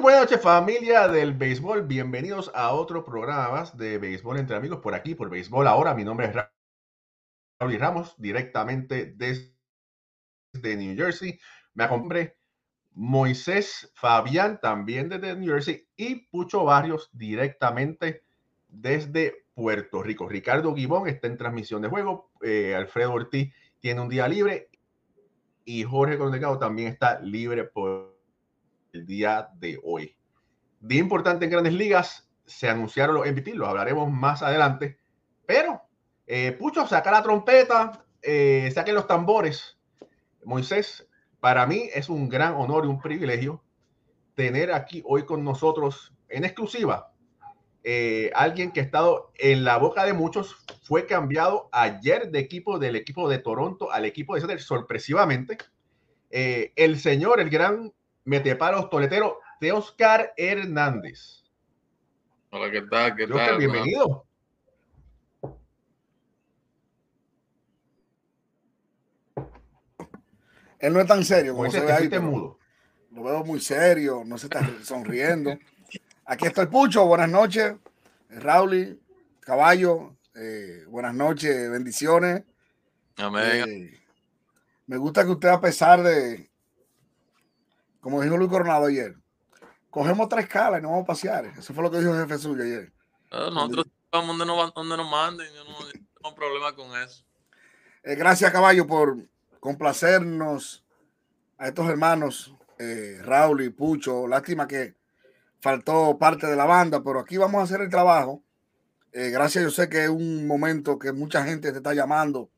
Buenas noches familia del béisbol, bienvenidos a otro programa de béisbol entre amigos por aquí, por béisbol ahora. Mi nombre es Raúl Ramos, directamente desde New Jersey. Me acompaña Moisés Fabián, también desde New Jersey, y Pucho Barrios, directamente desde Puerto Rico. Ricardo Guibón está en transmisión de juego, eh, Alfredo Ortiz tiene un día libre y Jorge Conecado también está libre por el día de hoy. Día importante en grandes ligas, se anunciaron los MVP, los hablaremos más adelante, pero eh, Pucho, saca la trompeta, eh, saquen los tambores. Moisés, para mí es un gran honor y un privilegio tener aquí hoy con nosotros en exclusiva eh, alguien que ha estado en la boca de muchos, fue cambiado ayer de equipo del equipo de Toronto al equipo de Seattle sorpresivamente. Eh, el señor, el gran meteparos toletero de Oscar Hernández. Hola, ¿qué tal? ¿Qué tal? Bienvenido. Él no es tan serio como se ve ahí. mudo. Lo veo muy serio, no se está sonriendo. Aquí está el Pucho, buenas noches. Raúl, caballo, eh, buenas noches, bendiciones. Amén. Eh, me gusta que usted, a pesar de, como dijo Luis Coronado ayer, cogemos tres escalas y nos vamos a pasear. Eso fue lo que dijo el jefe suyo ayer. Ah, Nosotros vamos donde nos, van- donde nos manden, yo no yo no tengo problema con eso. Eh, gracias, caballo, por complacernos a estos hermanos, eh, Raúl y Pucho. Lástima que faltó parte de la banda, pero aquí vamos a hacer el trabajo. Eh, gracias, yo sé que es un momento que mucha gente te está llamando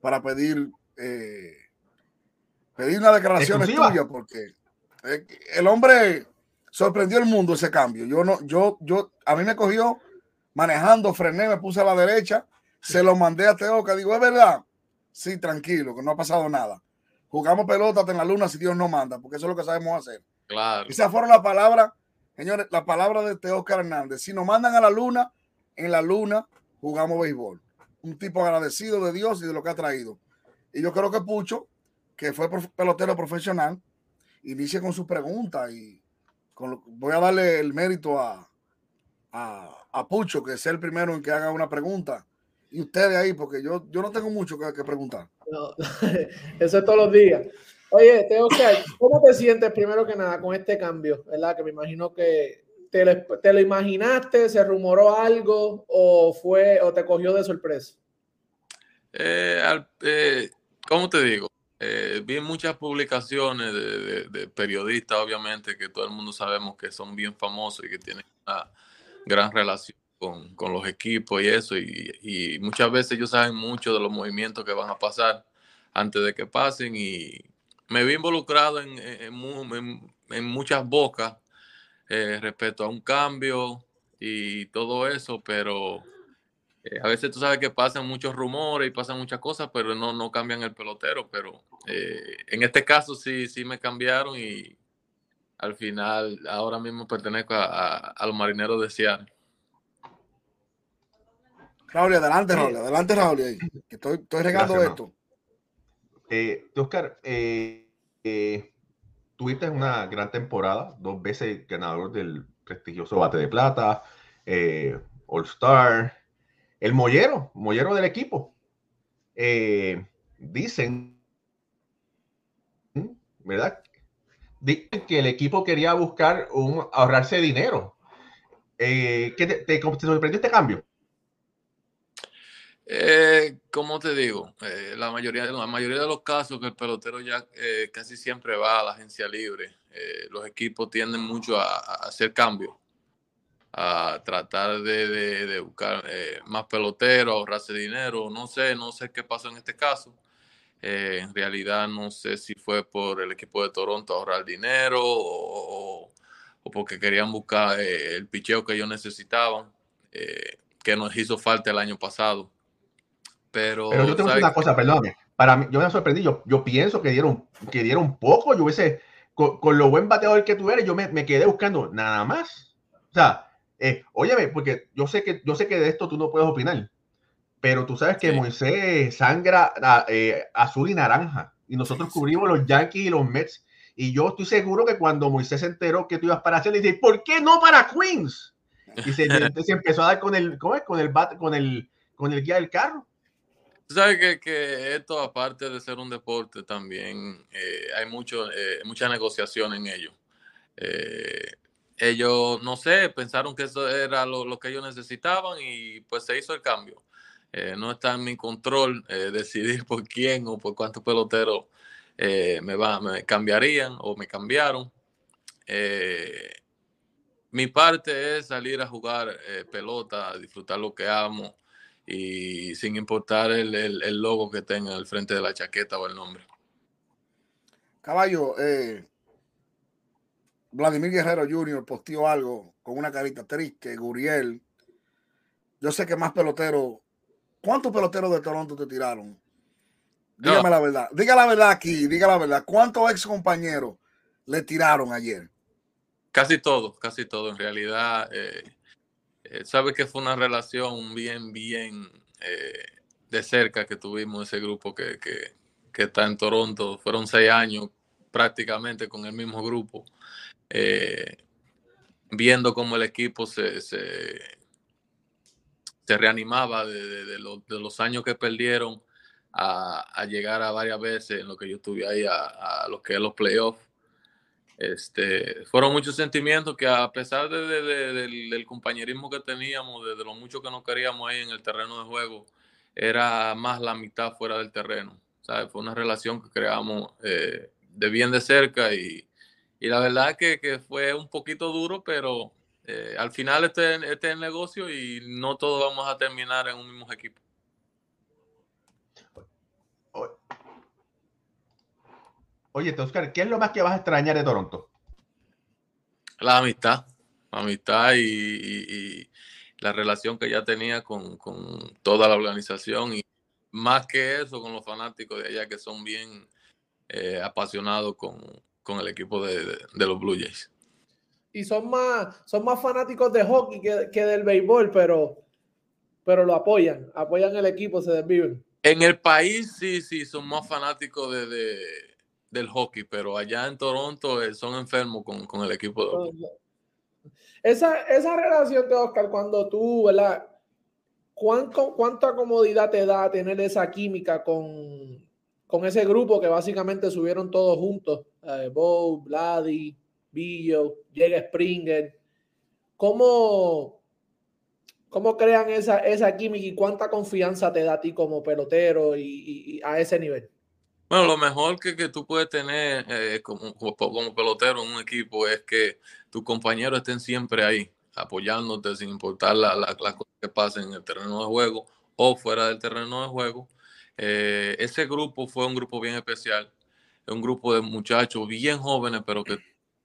para pedir eh, pedir una declaración tuya, porque el hombre sorprendió el mundo ese cambio. Yo no, yo, yo, a mí me cogió manejando, frené, me puse a la derecha, se lo mandé a Teoca, digo, es verdad. Sí, tranquilo, que no ha pasado nada. Jugamos pelota hasta en la luna si Dios no manda, porque eso es lo que sabemos hacer. Claro. Esas fueron las palabras, señores, las palabras de Teóscar Hernández. Si nos mandan a la luna, en la luna jugamos béisbol. Un tipo agradecido de Dios y de lo que ha traído. Y yo creo que Pucho, que fue pelotero profesional, inicie con su pregunta y con lo- voy a darle el mérito a, a, a Pucho, que sea el primero en que haga una pregunta. Y ustedes ahí, porque yo, yo no tengo mucho que, que preguntar. No, eso es todos los días. Oye, Teo, ¿cómo te sientes primero que nada con este cambio? ¿Verdad? Que me imagino que te lo, te lo imaginaste, se rumoró algo o fue o te cogió de sorpresa. Eh, al- eh, ¿Cómo te digo? Eh, vi muchas publicaciones de, de- periodistas, obviamente, que todo el mundo sabemos que son bien famosos y que tienen una gran relación con, los equipos y eso. Y, muchas veces ellos saben mucho de los movimientos que van a pasar antes de que pasen. Y me vi involucrado en, en- en muchas bocas eh, respecto a un cambio y todo eso, pero eh, a veces tú sabes que pasan muchos rumores y pasan muchas cosas, pero no, no cambian el pelotero. Pero eh, en este caso sí, sí me cambiaron y al final ahora mismo pertenezco a, a- a los marineros de Seattle. Raúl, adelante. Raúl, adelante, Raúl. que estoy, estoy regando Gracias, esto. Eh, Oscar, eh, eh, tuviste una gran temporada, dos veces ganador del prestigioso bate de plata, eh, All Star, el mollero, mollero del equipo. Eh, dicen, ¿verdad? Dicen que el equipo quería buscar un, ahorrarse dinero. Eh, ¿qué te, te- sorprendió este cambio? Eh, como te digo, la, mayoría, la mayoría de los casos que el pelotero ya casi siempre va a la agencia libre. Los equipos tienden mucho a, a hacer cambios, a tratar de, de- de buscar eh, más peloteros, ahorrarse dinero. No sé, no sé qué pasó en este caso. Eh, en realidad no sé si fue por el equipo de Toronto ahorrar dinero o, o- porque querían buscar eh, el picheo que ellos necesitaban, eh, que nos hizo falta el año pasado. Pero, Pero yo tengo ¿sabes una cosa, perdóname. Para mí, yo me sorprendí. Yo, yo pienso que dieron, que dieron poco. Yo hubiese, con, con lo buen bateador que tú eres, yo me, me quedé buscando nada más. O sea, eh, óyeme, porque yo sé que yo sé que de esto tú no puedes opinar, pero tú sabes que Sí. Moisés sangra a- eh, azul y naranja y nosotros Sí, sí. cubrimos los Yankees y los Mets Y yo estoy seguro que cuando Moisés se enteró que tú ibas para hacer, dice, ¿por qué no para Queens? Y se, se empezó a dar con el, ¿cómo es? Con el bat, con el, con el guía del carro. Tú sabes que, que, esto, aparte de ser un deporte, también eh, hay mucho, eh, mucha negociación en ello. Eh, ellos, no sé, pensaron que eso era lo, lo, que ellos necesitaban y pues se hizo el cambio. Eh, no está en mi control eh, decidir por quién o por cuántos peloteros eh, me, va, me cambiarían o me cambiaron. mi parte es salir a jugar pelota, disfrutar lo que amo y sin importar el, el, el, logo que tenga al frente de la chaqueta o el nombre. Caballo, Vladimir Guerrero Jr. posteó algo con una carita triste, Guriel. Yo sé que más peloteros ¿Cuántos peloteros de Toronto te tiraron? Dígame no. la verdad. Diga la verdad aquí, diga la verdad. ¿Cuántos ex compañeros le tiraron ayer? Casi todo, casi todo. En realidad, eh, eh, sabes que fue una relación bien, bien eh, de cerca que tuvimos ese grupo que, que, que, está en Toronto. Fueron seis años prácticamente con el mismo grupo. Eh, viendo cómo el equipo se, se reanimaba de, de, los, de, los, años que perdieron a, a, llegar a varias veces en lo que yo estuve ahí a, a lo que es los playoffs. Este, fueron muchos sentimientos que a pesar del, del, compañerismo que teníamos, de, lo mucho que nos queríamos ahí en el terreno de juego, era más la mitad fuera del terreno. Fue una relación que creamos eh, de bien de cerca y, y la verdad que, que, fue un poquito duro, pero eh, al final este, este, es el negocio y no todos vamos a terminar en un mismo equipo. Oye, Oscar, ¿qué es lo más que vas a extrañar de Toronto? La amistad, la amistad y, y, y la relación que ya tenía con, con, toda la organización y más que eso con los fanáticos de allá que son bien eh, apasionados con, con, el equipo de, de, de los Blue Jays y son más, son más fanáticos de hockey que, que, del béisbol, pero, pero lo apoyan, apoyan el equipo, se desviven. En el país sí, sí, son más fanáticos de, de del hockey, pero allá en Toronto eh, son enfermos con, con, el equipo de hockey. Esa, esa relación de Oscar, cuando tú, ¿verdad? ¿Cuánto, ¿Cuánta comodidad te da tener esa química con, con ese grupo que básicamente subieron todos juntos? Eh, Bo, Vladi, Billo, llega Springer. ¿Cómo, cómo crean esa, esa química y cuánta confianza te da a ti como pelotero y, a ese nivel? Bueno, lo mejor que, que tú puedes tener eh, como, como, pelotero en un equipo es que tus compañeros estén siempre ahí, apoyándote sin importar las la, la cosas que pasen en el terreno de juego o fuera del terreno de juego. Eh, ese grupo fue un grupo bien especial, un grupo de muchachos bien jóvenes, pero que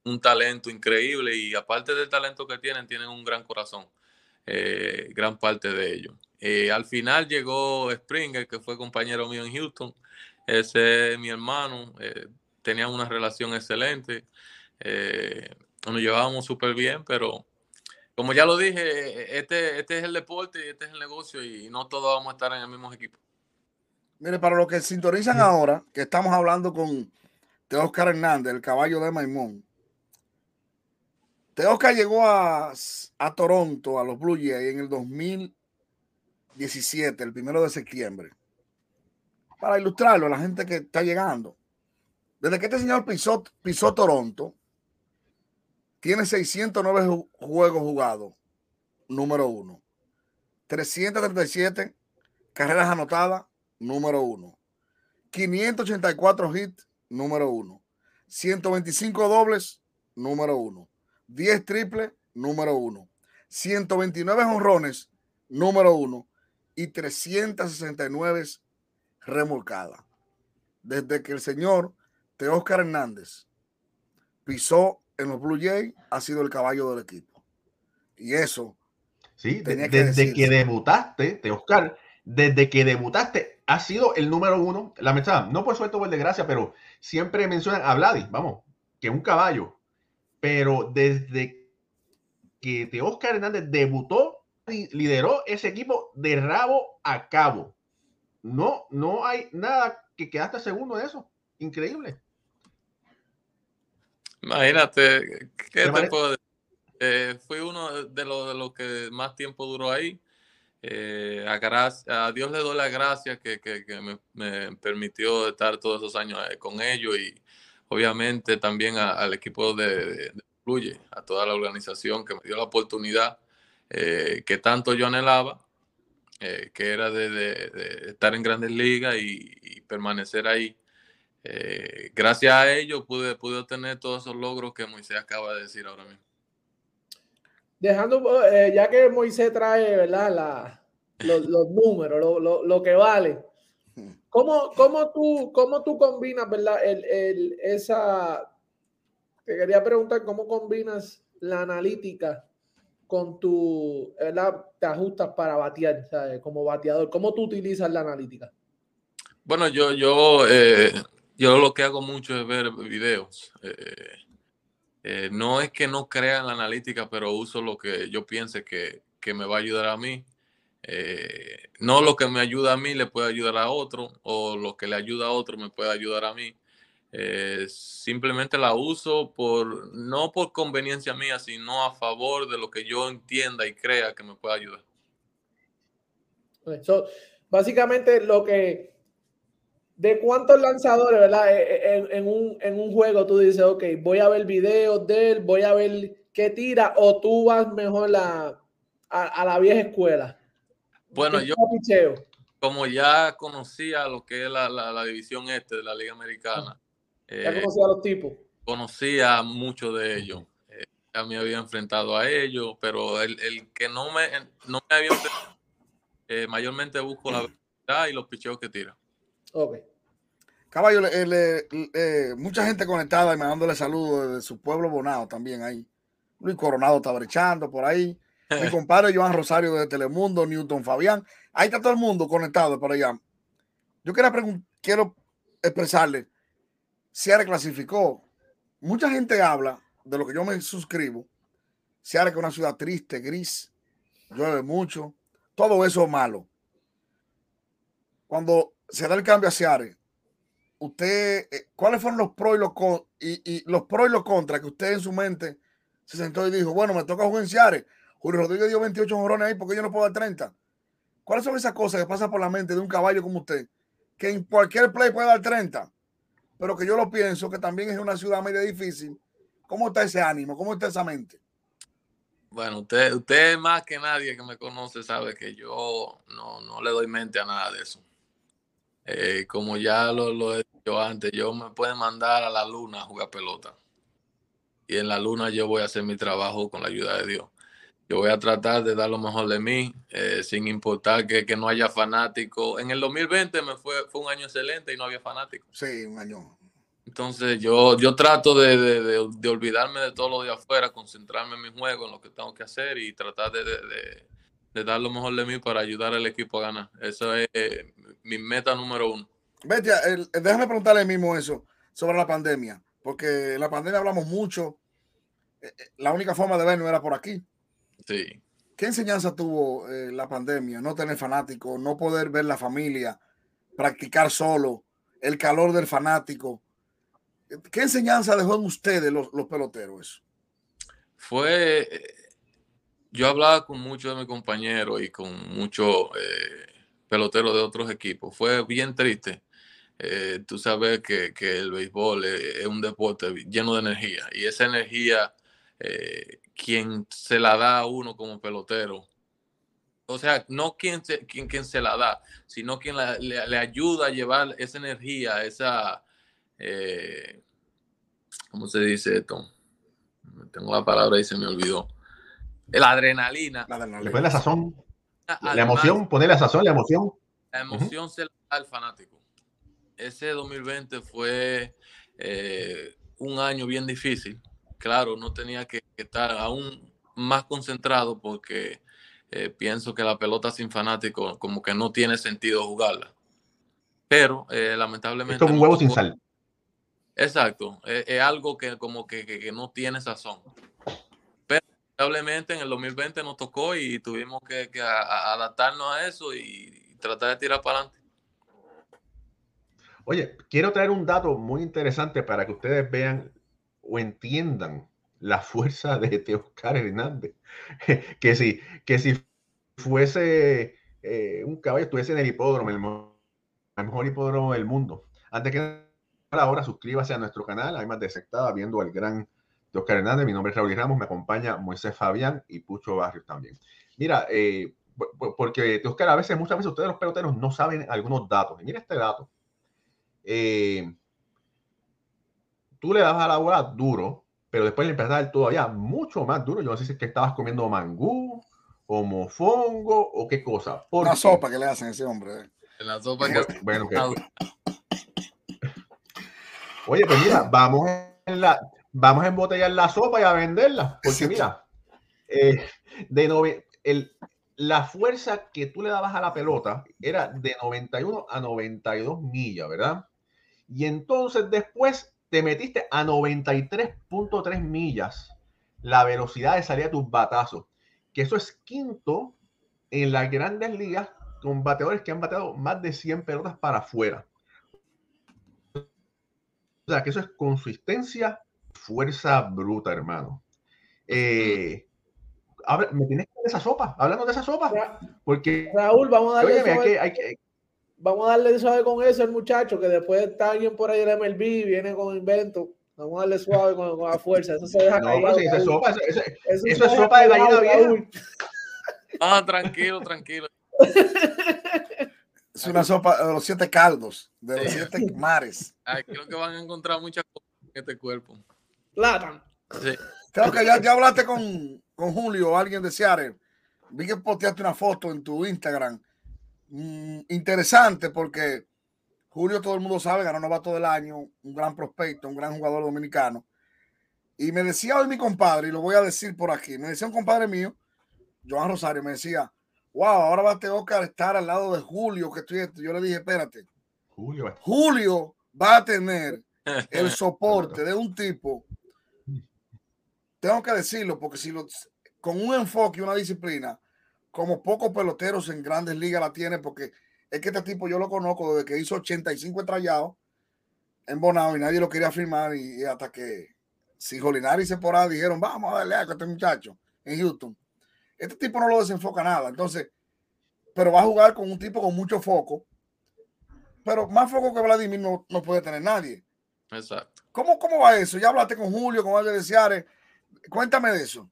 un talento increíble y aparte del talento que tienen, tienen un gran corazón, eh, gran parte de ellos. Eh, al final llegó Springer, que fue compañero mío en Houston, ese es mi hermano, eh, tenían una relación excelente, eh, nos llevábamos súper bien, pero como ya lo dije, este, este es el deporte y este es el negocio y no todos vamos a estar en el mismo equipo. Mire, para los que sintonizan ahora, que estamos hablando con Oscar Hernández, el caballo de Maimón, Teoscar llegó a, a, Toronto, a los Blue Jays, en el 2017, el primero de septiembre. Para ilustrarlo a la gente que está llegando. Desde que este señor pisó, pisó Toronto, tiene 609 juegos jugados, número uno. 337 carreras anotadas, número uno. 584 hits, número uno. 125 dobles, número uno. 10 triples, número uno. 129 honrones, número uno. Y 369 remolcadas. Desde que el señor Teóscar Hernández pisó en los Blue Jays, ha sido el caballo del equipo. Y eso. Sí, desde que, que debutaste, Teóscar, desde que debutaste, ha sido el número uno. La mensaje, no por suerte o por desgracia, pero siempre mencionan a Vladi, vamos, que un caballo pero desde que Teóscar Hernández debutó, lideró ese equipo de rabo a cabo. No, no hay nada que quedaste segundo de eso. Increíble. Imagínate, ¿qué te puedo decir? Eh, fui uno de los, de los que más tiempo duró ahí. Eh, a, Dios le doy la gracia que, que, me, permitió estar todos esos años eh, con ellos y obviamente también al equipo de, de, Fluye, a toda la organización que me dio la oportunidad eh, que tanto yo anhelaba, eh, que era de, de, estar en grandes ligas y, y permanecer ahí. Gracias a ello pude, pude obtener todos esos logros que Moisés acaba de decir ahora mismo. Dejando, eh, ya que Moisés trae, ¿verdad? La, los, los, números, lo, lo, lo, que vale. ¿Cómo, cómo, tú, cómo tú combinas, verdad? El, el, esa, te quería preguntar, ¿cómo combinas la analítica con tu, ¿verdad? Te ajustas para batear, ¿sabes? Como bateador. ¿Cómo tú utilizas la analítica? Bueno, yo, yo, eh, yo lo que hago mucho es ver videos. Eh, eh, no es que no crea en la analítica, pero uso lo que yo piense que, que me va a ayudar a mí. Eh, no lo que me ayuda a mí le puede ayudar a otro, o lo que le ayuda a otro me puede ayudar a mí. Eh, simplemente la uso por, no por conveniencia mía, sino a favor de lo que yo entienda y crea que me pueda ayudar. Básicamente lo que de cuántos lanzadores, ¿verdad? En, en, un, en, un, juego tú dices, ok, voy a ver videos de él, voy a ver qué tira, o tú vas mejor la, a, a la vieja escuela. Bueno, yo como ya conocía lo que es la, la, la división este de la Liga Americana. Ya eh, conocía a los tipos. Conocía muchos de ellos. Eh, ya me había enfrentado a ellos, pero el, el que no me, no me había enfrentado, eh, mayormente busco la verdad y los picheos que tira. Ok. Caballo, eh, le, eh, mucha gente conectada y mandándole saludos desde su pueblo Bonado también ahí. Luis Coronado está brechando por ahí. Mi compadre Joan Rosario de Telemundo, Newton Fabián. Ahí está todo el mundo conectado por allá. Yo quiero, quiero expresarle, Seattle clasificó. Mucha gente habla de lo que yo me suscribo. Seattle que es una ciudad triste, gris, llueve mucho. Todo eso es malo. Cuando se da el cambio a Seattle, usted, eh, ¿cuáles fueron los pros y los, con, y, y, los pros y los contras que usted en su mente se sentó y dijo, bueno, me toca jugar en? Julio Rodríguez dio 28 jorrones ahí porque yo no puedo dar 30. ¿Cuáles son esas cosas que pasan por la mente de un caballo como usted? Que en cualquier play puede dar 30, pero que yo lo pienso que también es una ciudad media difícil. ¿Cómo está ese ánimo? ¿Cómo está esa mente? Bueno, usted, usted más que nadie que me conoce sabe que yo no, no le doy mente a nada de eso. Eh, como ya lo, lo, he dicho antes, yo me pueden mandar a la luna a jugar pelota. Y en la luna yo voy a hacer mi trabajo con la ayuda de Dios. Yo voy a tratar de dar lo mejor de mí, eh, sin importar que, que, no haya fanáticos. En el 2020 me fue, fue un año excelente y no había fanáticos. Sí, un año. Entonces yo, yo trato de, de, de, de olvidarme de todo lo de afuera, concentrarme en mi juego, en lo que tengo que hacer y tratar de, de dar lo mejor de mí para ayudar al equipo a ganar. Eso es eh, mi meta número uno. Betia, el, déjame preguntarle mismo eso sobre la pandemia, porque en la pandemia hablamos mucho. Eh, la única forma de ver no era por aquí. Sí. ¿Qué enseñanza tuvo eh, la pandemia? No tener fanáticos, no poder ver la familia, practicar solo, el calor del fanático. ¿Qué enseñanza dejó en ustedes los, los peloteros eso? Fue yo hablaba con muchos de mis compañeros y con muchos eh, peloteros de otros equipos. Fue bien triste. Eh, tú sabes que, el béisbol es, un deporte lleno de energía y esa energía, eh, quien se la da a uno como pelotero, o sea, no quien se, quien, se la da, sino quien le, le, ayuda a llevar esa energía, esa, eh, ¿cómo se dice esto? Tengo la palabra y se me olvidó la adrenalina. La adrenalina. Le la sazón. Además, la emoción, poner la sazón, la emoción. La emoción uh -huh. se la da al fanático. Ese 2020 fue eh, un año bien difícil. Claro, no tenía que estar aún más concentrado porque eh, pienso que la pelota sin fanático como que no tiene sentido jugarla. Pero eh, lamentablemente... Es como un huevo sin sal. Exacto, es, es algo que como que, que, que no tiene sazón lamentablemente en el 2020 nos tocó y tuvimos que, adaptarnos a eso y, tratar de tirar para adelante. Oye, quiero traer un dato muy interesante para que ustedes vean o entiendan la fuerza de Teoscar Hernández. que si, que si fuese eh, un caballo, estuviese en el hipódromo, el, mejor hipódromo del mundo. Antes que ahora, suscríbase a nuestro canal, además de sectada, viendo al gran Teoscar Hernández. Mi nombre es Raúl Ramos, me acompaña Moisés Fabián y Pucho Barrios también. Mira, eh, porque Teoscar, a veces, muchas veces ustedes los peloteros no saben algunos datos. Y mira este dato. Eh, tú le das a la bola duro, pero después le empiezas a dar todavía mucho más duro. Yo no sé si es que estabas comiendo mangú, o mofongo, o qué cosa. Una sopa que le hacen a ese hombre. Eh. La sopa que... Bueno, Oye, pues mira, vamos, en la, vamos a embotellar la sopa y a venderla. Porque mira, eh, de el, la fuerza que tú le dabas a la pelota era de 91 a 92 millas, ¿verdad? Y entonces después te metiste a 93.3 millas la velocidad de salida de tus batazos, que eso es quinto en las grandes ligas con bateadores que han bateado más de 100 pelotas para afuera. O sea, que eso es consistencia, fuerza bruta, hermano. Eh, me tienes que dar esa sopa, hablando de esa sopa, porque Raúl, vamos a darle hay que, vamos a darle suave con eso al muchacho, que después está alguien por ahí del MLB, viene con invento. Vamos a darle suave con, la fuerza. Eso se deja no, caer. eso, es sopa, eso, es sopa de gallina vieja. Ah, tranquilo, tranquilo. Es una sopa de los siete caldos, de los siete mares. Ay, creo que van a encontrar muchas cosas en este cuerpo. Sí. Creo que ya, ya hablaste con, con Julio o alguien de Seattle. Vi que posteaste una foto en tu Instagram Mm, interesante porque Julio, todo el mundo sabe, ganó novato del año, un gran prospecto, un gran jugador dominicano. Y me decía hoy mi compadre, y lo voy a decir por aquí, me decía un compadre mío, Joan Rosario, me decía, wow, ahora va a tener que estar al lado de Julio, que estoy Yo le dije, espérate, Julio, Julio va a tener el soporte de un tipo, tengo que decirlo, porque si lo, con un enfoque y una disciplina, como pocos peloteros en grandes ligas la tiene, porque es que este tipo yo lo conozco desde que hizo 85 entrallados en Bonao y nadie lo quería firmar y, hasta que si Jolinari se por ahí dijeron, vamos a darle a este muchacho en Houston. Este tipo no lo desenfoca nada, entonces, pero va a jugar con un tipo con mucho foco, pero más foco que Vladimir no, no puede tener nadie. Exacto. ¿Cómo, ¿Cómo va eso? Ya hablaste con Julio, con alguien de Ciare. Cuéntame de eso.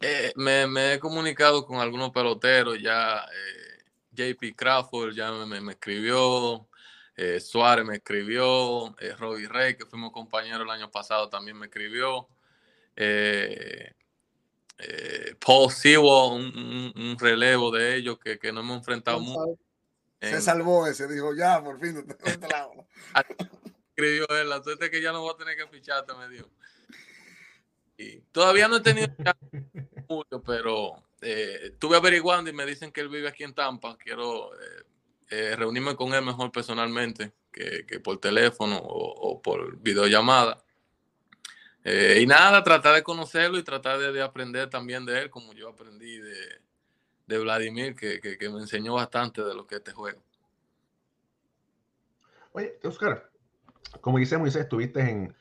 Eh, me, he comunicado con algunos peloteros, ya eh, JP Crawford ya me, escribió, eh, Suárez me escribió, Robbie Rey, que fuimos compañeros el año pasado, también me escribió. Paul Sewell, un, relevo de ellos que, que no hemos enfrentado mucho. Se salvó ese, dijo, ya, por fin, Escribió él, la suerte que ya no voy a tener que ficharte, me dijo. Y todavía no he tenido mucho, pero eh, estuve averiguando y me dicen que él vive aquí en Tampa. Quiero eh, eh, reunirme con él mejor personalmente que, por teléfono o, por videollamada. y nada, tratar de conocerlo y tratar de, aprender también de él, como yo aprendí de, de Vladimir, que, que, me enseñó bastante de lo que es este juego. Oye, Oscar, como dice Moisés, estuviste en,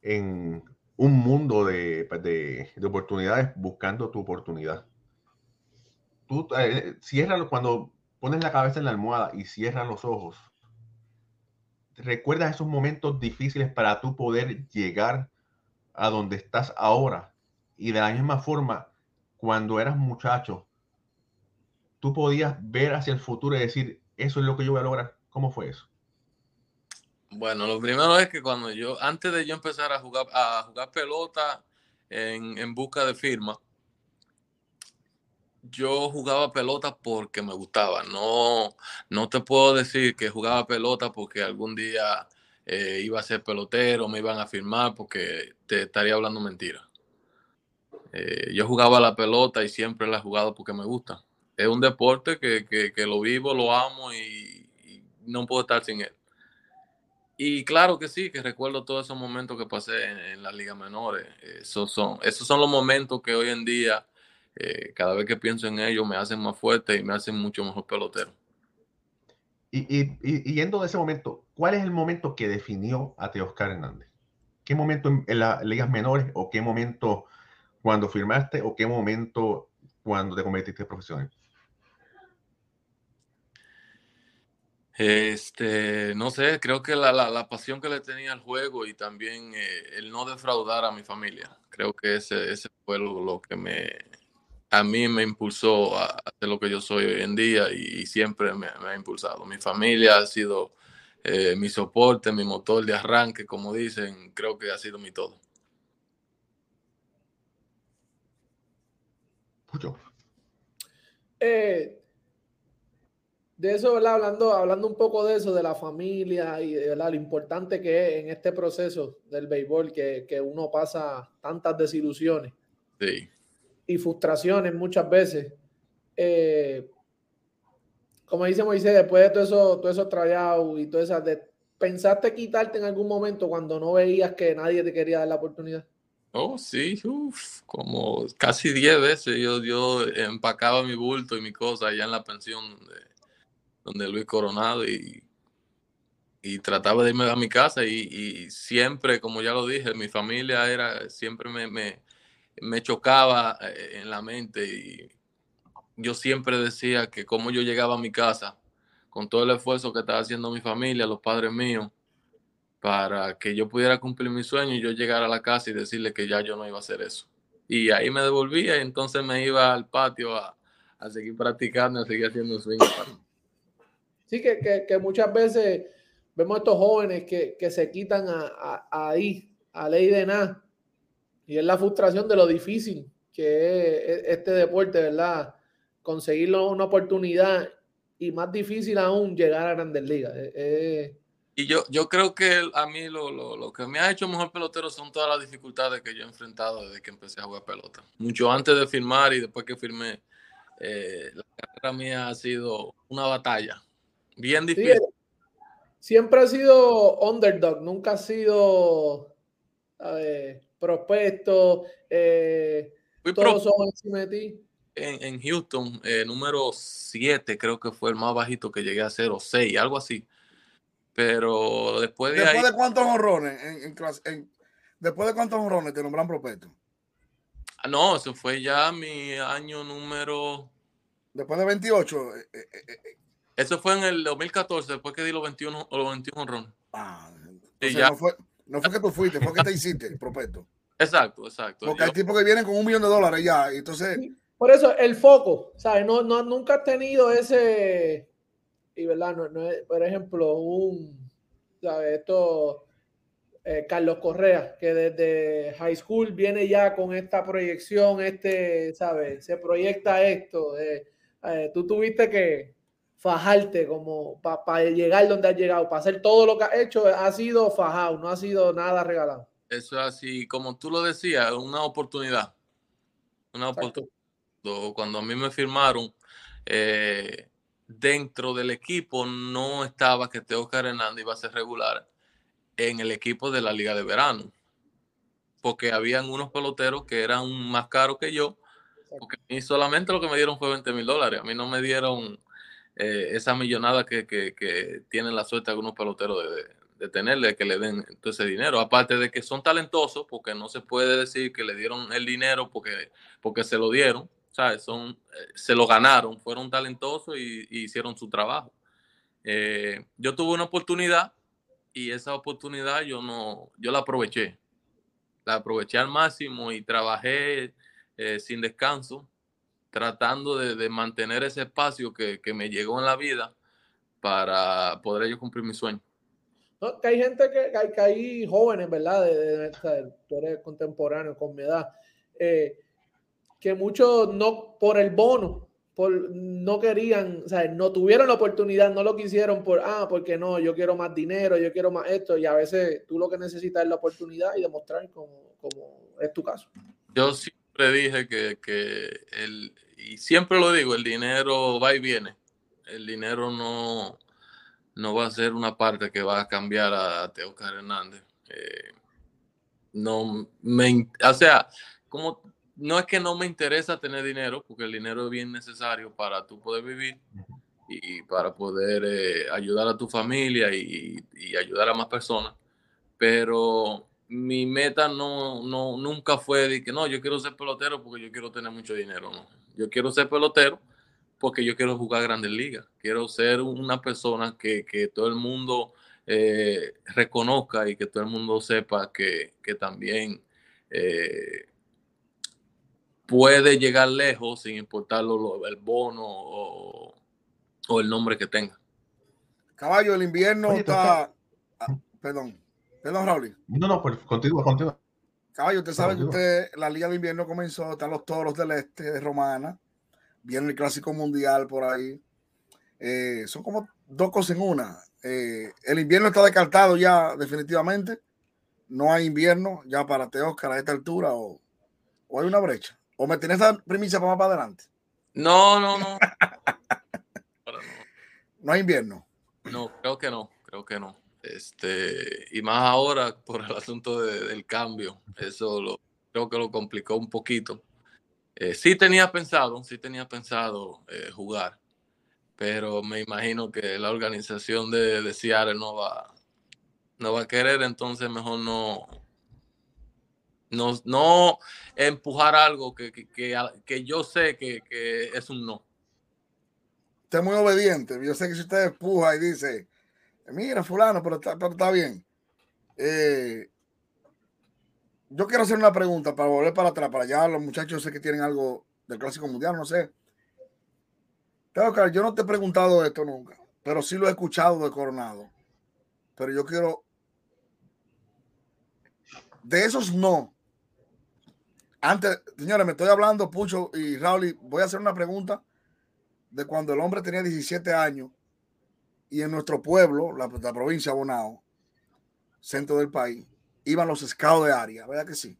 en un mundo pues, de, de, oportunidades buscando tu oportunidad. Tú eh, cierra cuando pones la cabeza en la almohada y cierras los ojos. Recuerdas esos momentos difíciles para tú poder llegar a donde estás ahora. Y de la misma forma, cuando eras muchacho, tú podías ver hacia el futuro y decir, eso es lo que yo voy a lograr. ¿Cómo fue eso? Bueno, lo primero es que cuando yo, antes de yo empezar a jugar, a jugar pelota en, busca de firma, yo jugaba pelota porque me gustaba. No, no te puedo decir que jugaba pelota porque algún día eh, iba a ser pelotero, me iban a firmar porque te estaría hablando mentira. Eh, yo jugaba la pelota y siempre la he jugado porque me gusta. Es un deporte que, lo vivo, lo amo y no puedo estar sin él. Y claro que sí, que recuerdo todos esos momentos que pasé en, las ligas menores. Esos son, esos son los momentos que hoy en día, eh, cada vez que pienso en ellos, me hacen más fuerte y me hacen mucho mejor pelotero. Y, y, yendo de ese momento, ¿cuál es el momento que definió a Teoscar Hernández? ¿Qué momento en, las ligas menores o qué momento cuando firmaste o qué momento cuando te convertiste en profesional? Este, no sé, creo que la, la, pasión que le tenía al juego y también eh, el no defraudar a mi familia, creo que ese, ese fue lo, que me, a mí me impulsó a hacer lo que yo soy hoy en día y, siempre me, ha impulsado. Mi familia ha sido eh, mi soporte, mi motor de arranque, como dicen, creo que ha sido mi todo. Eh, de eso, ¿verdad? Hablando, hablando un poco de eso, de la familia y ¿verdad? lo importante que es en este proceso del béisbol, que, que uno pasa tantas desilusiones y frustraciones muchas veces. Eh, como dice Moisés, después de todo eso, todo eso trayado y todo eso, ¿pensaste quitarte en algún momento cuando no veías que nadie te quería dar la oportunidad? Oh, sí, como casi 10 veces yo, yo empacaba mi bulto y mi cosa allá en la pensión de, donde Luis Coronado y, y trataba de irme a mi casa y, siempre, como ya lo dije, mi familia era, siempre me, me, me, chocaba eh, en la mente y yo siempre decía que como yo llegaba a mi casa con todo el esfuerzo que estaba haciendo mi familia, los padres míos, para que yo pudiera cumplir mi sueño y yo llegara a la casa y decirle que ya yo no iba a hacer eso. Y ahí me devolvía y entonces me iba al patio a, a seguir practicando, a seguir haciendo swing. Sí, que, que, muchas veces vemos a estos jóvenes que, que se quitan a, ahí, a ley de nada. Y es la frustración de lo difícil que es este deporte, ¿verdad? Conseguir una oportunidad y más difícil aún llegar a grandes ligas. y yo, yo creo que a mí lo, lo, lo, que me ha hecho mejor pelotero son todas las dificultades que yo he enfrentado desde que empecé a jugar pelota. Mucho antes de firmar y después que firmé, eh, la carrera mía ha sido una batalla Bien difícil. siempre ha sido underdog, nunca ha sido prospecto. Eh, todos son encima de ti. En, Houston, eh, número 7, creo que fue el más bajito que llegué a ser, o 6, algo así. Pero después de ¿Después de cuántos honrones? En, ¿Después de cuántos honrones te nombran prospecto? Ah, no, eso fue ya mi año número. Después de 28. Eso fue en el 2014, después que di los 21, los 21 honrones. Ah, no, fue, no fue que tú fuiste, fue que te hiciste el prospecto. Exacto, exacto. Porque hay tipos que vienen con un millón de dólares ya, entonces... Por eso, el foco, ¿sabes? No, no, nunca has tenido ese... Y verdad, no, no es, por ejemplo, un... ¿Sabes? Esto... Eh, Carlos Correa, que desde high school viene ya con esta proyección, este, ¿sabes? Se proyecta esto. Eh, eh, tú tuviste que fajarte como para llegar donde has llegado, para hacer todo lo que has hecho, ha sido fajado, no ha sido nada regalado. Eso es así, como tú lo decías, una oportunidad. Una oportunidad. Cuando a mí me firmaron, eh, dentro del equipo no estaba que Oscar Hernández iba a ser regular en el equipo de la Liga de Verano, porque habían unos peloteros que eran más caros que yo, porque a mí solamente lo que me dieron fue 20 mil dólares, a mí no me dieron eh, esa millonada que, que, tienen la suerte algunos peloteros de, de, tenerle, que le den todo ese dinero. Aparte de que son talentosos, porque no se puede decir que le dieron el dinero porque, porque se lo dieron, ¿sabes? Son, eh, se lo ganaron, fueron talentosos y, hicieron su trabajo. Eh, yo tuve una oportunidad y esa oportunidad yo no, yo la aproveché. La aproveché al máximo y trabajé sin descanso tratando de, mantener ese espacio que, me llegó en la vida para poder yo cumplir mi sueño. No, que hay gente que, hay, que hay jóvenes, ¿verdad? De, tú eres contemporáneo con mi edad, eh, que muchos no, por el bono, por, no querían, o sea, no tuvieron la oportunidad, no lo quisieron por, ah, porque no, yo quiero más dinero, yo quiero más esto, y a veces tú lo que necesitas es la oportunidad y demostrar como, como es tu caso. Yo sí dije que, que el, y siempre lo digo, el dinero va y viene. El dinero no, no va a ser una parte que va a cambiar a, Teócar Hernández. Eh, no me, o sea, como no es que no me interesa tener dinero, porque el dinero es bien necesario para tú poder vivir y para poder eh, ayudar a tu familia y, ayudar a más personas, pero mi meta no, no, nunca fue de que no, yo quiero ser pelotero porque yo quiero tener mucho dinero, no. Yo quiero ser pelotero porque yo quiero jugar grandes ligas. Quiero ser una persona que, que todo el mundo eh, reconozca y que todo el mundo sepa que, que también eh, puede llegar lejos sin importar lo, el bono o, o, el nombre que tenga. Caballo, el invierno está... Ah, perdón, perdón, Raúl. No, no, pues continúa, continúa. Caballo, usted sabe que usted, la Liga de Invierno comenzó, están los toros del este de Romana, viene el Clásico Mundial por ahí. Eh, son como dos cosas en una. Eh, el invierno está descartado ya definitivamente. No hay invierno ya para Teóscar a esta altura o, o hay una brecha. ¿O me tienes esa primicia para más para adelante? No, no, no. no hay invierno. No, creo que no, creo que no. Este, y más ahora por el asunto de, del cambio, eso lo, creo que lo complicó un poquito. Eh, sí tenía pensado, sí tenía pensado eh, jugar, pero me imagino que la organización de, de no va, no va a querer, entonces mejor no, no, no empujar algo que, que, que, yo sé que, que, es un no. Usted muy obediente. Yo sé que si usted empuja y dice, mira, fulano, pero está, bien. Eh, yo quiero hacer una pregunta para volver para atrás, para allá los muchachos sé que tienen algo del Clásico Mundial, no sé. Claro, yo no te he preguntado esto nunca, pero sí lo he escuchado de Coronado. Pero yo quiero... De esos no, antes, señores, me estoy hablando, Pucho y Raúl, voy a hacer una pregunta de cuando el hombre tenía 17 años y en nuestro pueblo, la, provincia de Bonao, centro del país, iban los scouts de área, ¿verdad que sí?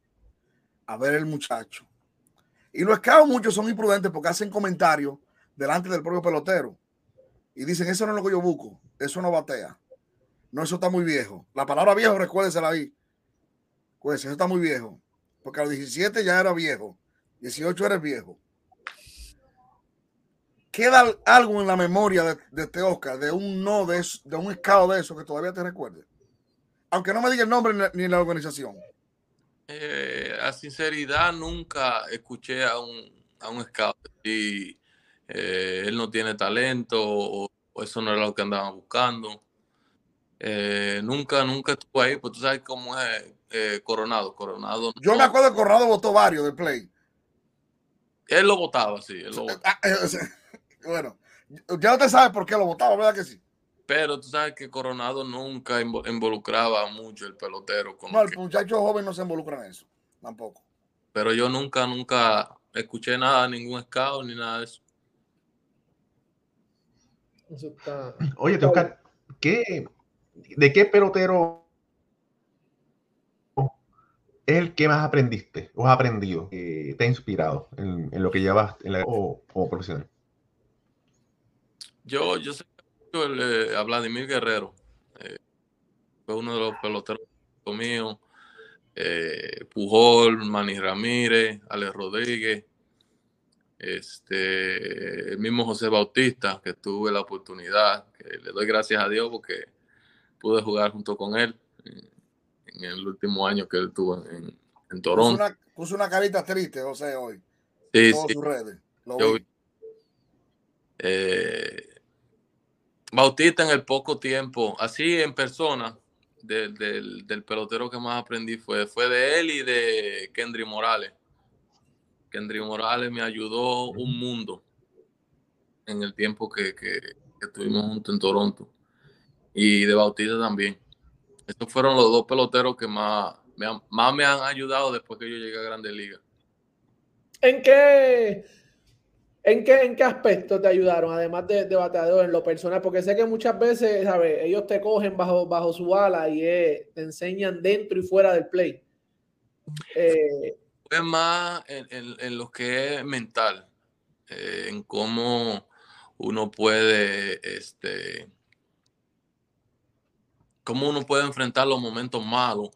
A ver el muchacho. Y los scouts muchos son imprudentes porque hacen comentarios delante del propio pelotero y dicen, eso no es lo que yo busco, eso no batea. No, eso está muy viejo. La palabra viejo, recuérdesela ahí. Pues eso está muy viejo porque a los 17 ya era viejo, 18 eres viejo. ¿Queda algo en la memoria de, de este Oscar, de un no, de, de un escado de eso que todavía te recuerde? Aunque no me diga el nombre ni, la organización. Eh, a sinceridad, nunca escuché a un, a un scout y eh, él no tiene talento o, eso no era lo que andaban buscando. Eh, nunca, nunca estuvo ahí, pues tú sabes cómo es eh, Coronado. Coronado. Yo me acuerdo que Coronado votó varios de Play. Él lo votaba, sí. Él lo ah, eh, bueno, ya usted sabe por qué lo votaba, ¿verdad que sí? Pero tú sabes que Coronado nunca involucraba mucho el pelotero. Con no, el muchacho joven no se involucra en eso, tampoco. Pero yo nunca, nunca escuché nada, ningún scout ni nada de eso. Oye, Oscar, ¿qué, ¿de qué pelotero es el que más aprendiste o has aprendido, te ha inspirado en, lo que llevas en la, o, como profesional? Yo, yo sé el, a Vladimir Guerrero. Eh, fue uno de los peloteros míos. Eh, Pujol, Manny Ramírez, Alex Rodríguez, este, el mismo José Bautista, que tuve la oportunidad, que le doy gracias a Dios porque pude jugar junto con él en el último año que él tuvo en, en Toronto. Puso una, carita triste, José, hoy. Sí, sí. sus redes. Eh, Bautista en el poco tiempo, así en persona, del, del, pelotero que más aprendí fue, fue de él y de Kendry Morales. Kendry Morales me ayudó un mundo en el tiempo que, que, que estuvimos juntos en Toronto. Y de Bautista también. Estos fueron los dos peloteros que más me han, más me han ayudado después que yo llegué a Grandes Ligas. ¿En qué, en qué, en qué aspecto te ayudaron, además de, de bateador, en lo personal? Porque sé que muchas veces, ¿sabes? Ellos te cogen bajo, bajo su ala y eh, te enseñan dentro y fuera del play. Eh, Fue más en, en, lo que es mental, eh, en cómo uno puede este, cómo uno puede enfrentar los momentos malos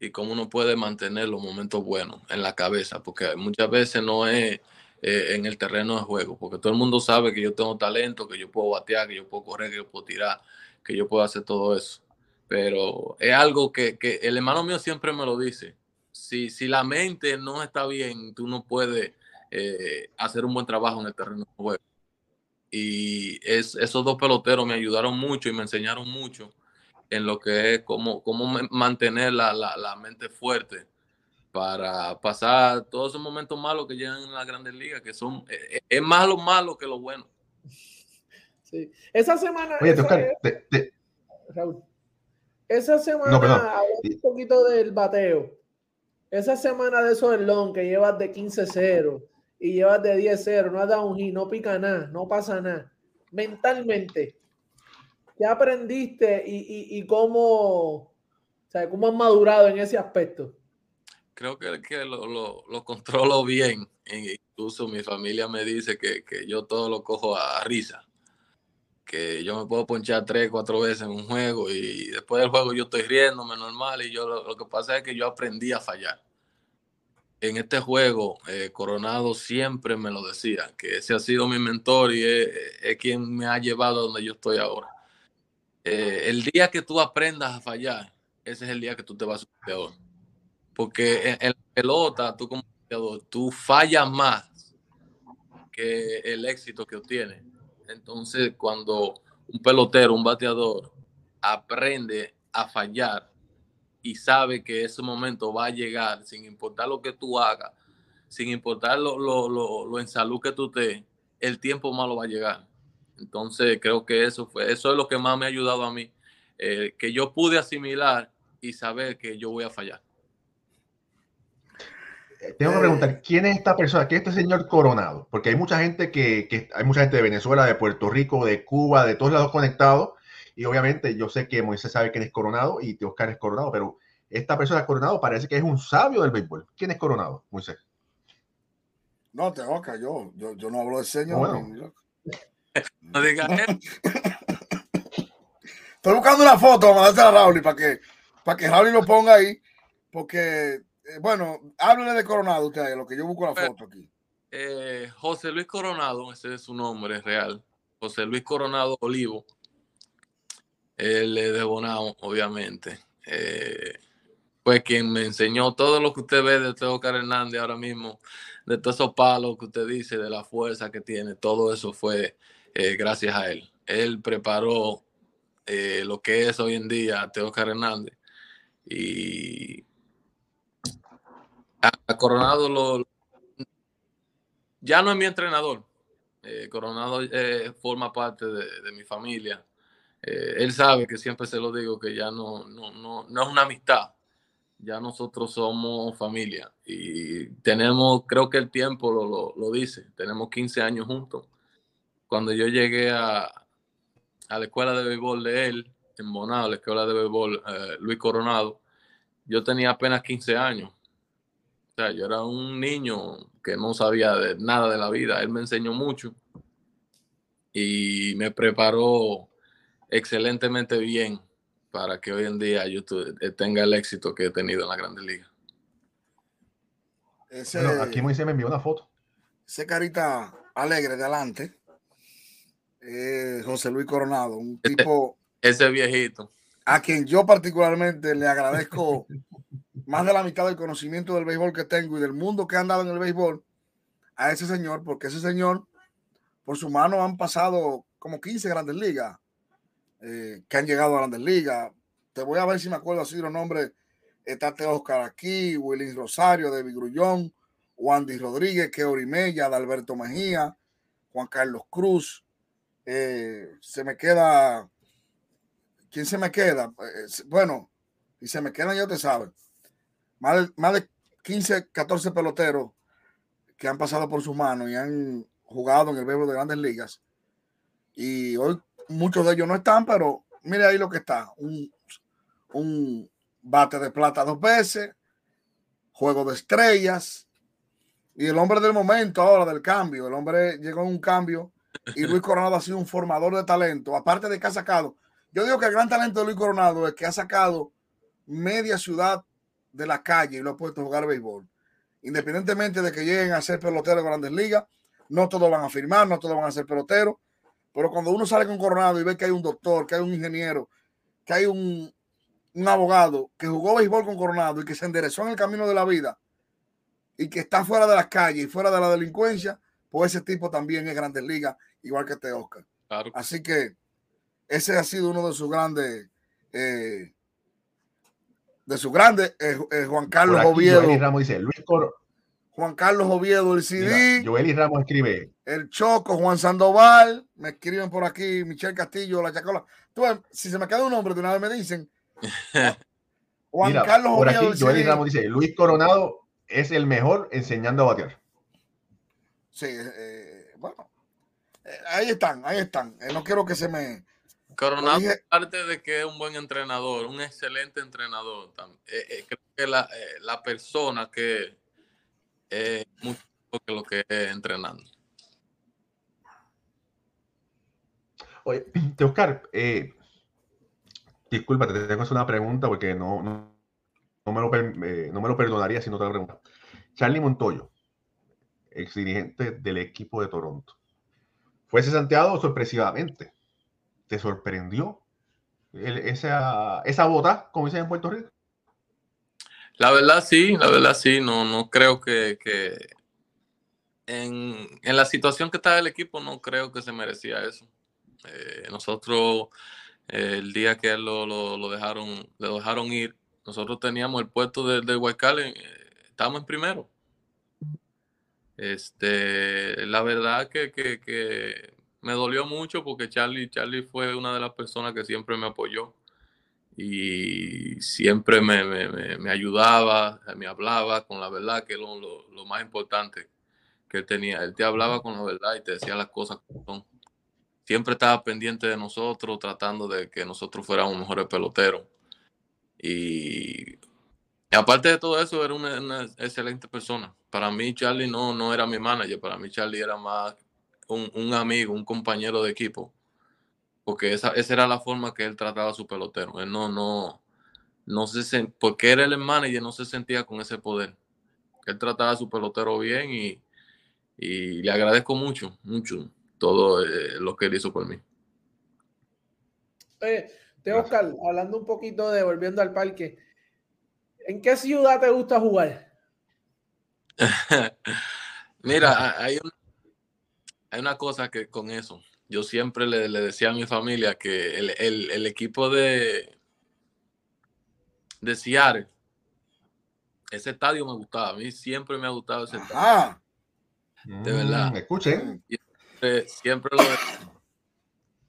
y cómo uno puede mantener los momentos buenos en la cabeza, porque muchas veces no es eh, en el terreno de juego, porque todo el mundo sabe que yo tengo talento, que yo puedo batear, que yo puedo correr, que yo puedo tirar, que yo puedo hacer todo eso. pero es algo que, que, el hermano mío siempre me lo dice. Si, si la mente no está bien, tú no puedes eh, hacer un buen trabajo en el terreno de juego. Y es, esos dos peloteros me ayudaron mucho y me enseñaron mucho en lo que es cómo, cómo mantener la, la, la mente fuerte para pasar todos esos momentos malos que llegan en la grandes ligas, que son, eh, es más lo malo que lo bueno. Sí. Esa semana. Raúl, esa semana, un poquito del bateo. Esa semana de esos long que llevas de 15-0 y llevas de 10-0, no has dado un hit, no pica nada, no pasa nada. Mentalmente, ¿qué aprendiste y, y, cómo, o sea, cómo has madurado en ese aspecto? Creo que, que lo, lo, lo, controlo bien. Incluso mi familia me dice que, que yo todo lo cojo a risa que yo me puedo ponchar tres, cuatro veces en un juego y después del juego yo estoy riéndome normal y yo lo, que pasa es que yo aprendí a fallar. En este juego, eh, Coronado siempre me lo decía, que ese ha sido mi mentor y es, quien me ha llevado a donde yo estoy ahora. Eh, el día que tú aprendas a fallar, ese es el día que tú te vas a peor. Porque en, la pelota, tú como tú fallas más que el éxito que obtienes entonces, cuando un pelotero, un bateador, aprende a fallar y sabe que ese momento va a llegar, sin importar lo que tú hagas, sin importar lo, lo, en salud que tú estés, el tiempo malo va a llegar. Entonces, creo que eso fue, eso es lo que más me ha ayudado a mí, eh, que yo pude asimilar y saber que yo voy a fallar. Tengo que preguntar, ¿quién es esta persona? ¿Quién es este señor Coronado? Porque hay mucha gente que, hay mucha gente de Venezuela, de Puerto Rico, de Cuba, de todos lados conectados. Y obviamente yo sé que Moisés sabe quién es Coronado y Oscar es Coronado, pero esta persona Coronado parece que es un sabio del béisbol. ¿Quién es Coronado, Moisés? No, te Oscar, yo, yo, yo no hablo de señor. no digas Estoy buscando una foto, vamos a Raúl para que, para que Raúl lo ponga ahí, porque eh, bueno, háblele de Coronado usted, lo que yo busco la foto aquí. Eh, José Luis Coronado, ese es su nombre real. José Luis Coronado Olivo. Él es de Bonao, obviamente. Eh, fue quien me enseñó todo lo que usted ve de Oscar Hernández ahora mismo, de todos esos palos que usted dice, de la fuerza que tiene, todo eso fue gracias a él. Él preparó lo que es hoy en día Oscar Hernández. Y Coronado lo, ya no es mi entrenador. Eh, Coronado eh, forma parte de, mi familia. Eh, él sabe que siempre se lo digo que ya no, no, no, no es una amistad. Ya nosotros somos familia y tenemos, creo que el tiempo lo, lo, lo dice, tenemos 15 años juntos. Cuando yo llegué a, a la escuela de béisbol de él, en Bonao, la escuela de béisbol Luis Coronado, yo tenía apenas 15 años o sea, yo era un niño que no sabía de nada de la vida. Él me enseñó mucho y me preparó excelentemente bien para que hoy en día yo eh, tenga el éxito que he tenido en la Grandes Ligas. aquí Moisés me envió una foto. Ese carita alegre de adelante, José Luis Coronado, un tipo. ese viejito. A quien yo particularmente le agradezco más de la mitad del conocimiento del béisbol que tengo y del mundo que han dado en el béisbol a ese señor, porque ese señor, por su mano han pasado como 15 grandes ligas eh, que han llegado a grandes ligas. Te voy a ver si me acuerdo así los nombres. Está Oscar aquí, Willis Rosario, David Grullón, Wandy Rodríguez, Keori Mella, Alberto Mejía, Juan Carlos Cruz. Eh, se me queda. ¿Quién se me queda? Eh, bueno, y se me quedan, ya te sabes más de, 15, 14 peloteros que han pasado por sus manos y han jugado en el béisbol de grandes ligas. Y hoy muchos de ellos no están, pero mire ahí lo que está. Un, un bate de plata dos veces, juego de estrellas. Y el hombre del momento ahora, del cambio, el hombre llegó en un cambio y Luis Coronado ha sido un formador de talento, aparte de que ha sacado. Yo digo que el gran talento de Luis Coronado es que ha sacado media ciudad de la calle y lo ha puesto a jugar béisbol. Independientemente de que lleguen a ser peloteros de grandes ligas, no todos van a firmar, no todos van a ser peloteros, pero cuando uno sale con Coronado y ve que hay un doctor, que hay un ingeniero, que hay un, un abogado que jugó béisbol con Coronado y que se enderezó en el camino de la vida y que está fuera de las calles y fuera de la delincuencia, pues ese tipo también es Grandes Ligas, igual que este Oscar. Claro. Así que ese ha sido uno de sus grandes, eh, de sus grandes, eh, eh, Juan Carlos aquí, Oviedo. Joely Ramos dice, Luis Coro, Juan Carlos Oviedo, el CD, mira, Joely Ramos escribe, el Choco, Juan Sandoval, me escriben por aquí, Michelle Castillo, la Chacola. Tú, si se me queda un nombre, de una vez me dicen. Juan mira, Carlos por Oviedo, aquí el Joely CD. Ramos dice, Luis Coronado es el mejor enseñando a batear. Sí, eh, bueno, eh, ahí están, ahí están. Eh, no quiero que se me. Coronado, dije- aparte de que es un buen entrenador, un excelente entrenador, eh, eh, creo que la, eh, la persona que es mucho mejor que lo que es entrenando. Oye, Oscar, eh, disculpa, te tengo que hacer una pregunta porque no, no, no me lo, no me lo perdonaría si no te la pregunto. Charlie Montoyo, ex dirigente del equipo de Toronto, fue cesanteado sorpresivamente. ¿Te sorprendió esa, esa bota, como dicen en Puerto Rico? La verdad sí, la verdad sí, no, no creo que, que en, en la situación que está el equipo no creo que se merecía eso. Eh, nosotros, eh, el día que lo, lo- dejaron, lo dejaron ir, nosotros teníamos el puesto de, de Huaycal, eh, estábamos en primero. Este, la verdad que- que me dolió mucho porque Charlie, Charlie fue una de las personas que siempre me apoyó y siempre me, me- me- ayudaba, me hablaba con la verdad, que es lo, lo- más importante que él tenía. Él te hablaba con la verdad y te decía las cosas como. Siempre estaba pendiente de nosotros, tratando de que nosotros fuéramos mejores peloteros. Y, y aparte de todo eso, era una, una excelente persona. Para mí, Charlie no, no era mi manager, para mí, Charlie era más un, un amigo, un compañero de equipo porque esa, esa era la forma que él trataba a su pelotero. Él no, no, no se sen- porque era el manager, no se sentía con ese poder. Él trataba a su pelotero bien y, y le agradezco mucho, mucho todo eh, lo que él hizo por mí. Oye, te Oscar, hablando un poquito de volviendo al parque, ¿en qué ciudad te gusta jugar? Mira, ha- hay, un- hay una cosa que con eso, yo siempre le, le decía a mi familia que el, el- el equipo de, de Seattle, ese estadio me gustaba, a mí siempre me ha gustado ese estadio. De verdad. Mm, escuchen, siempre, siempre lo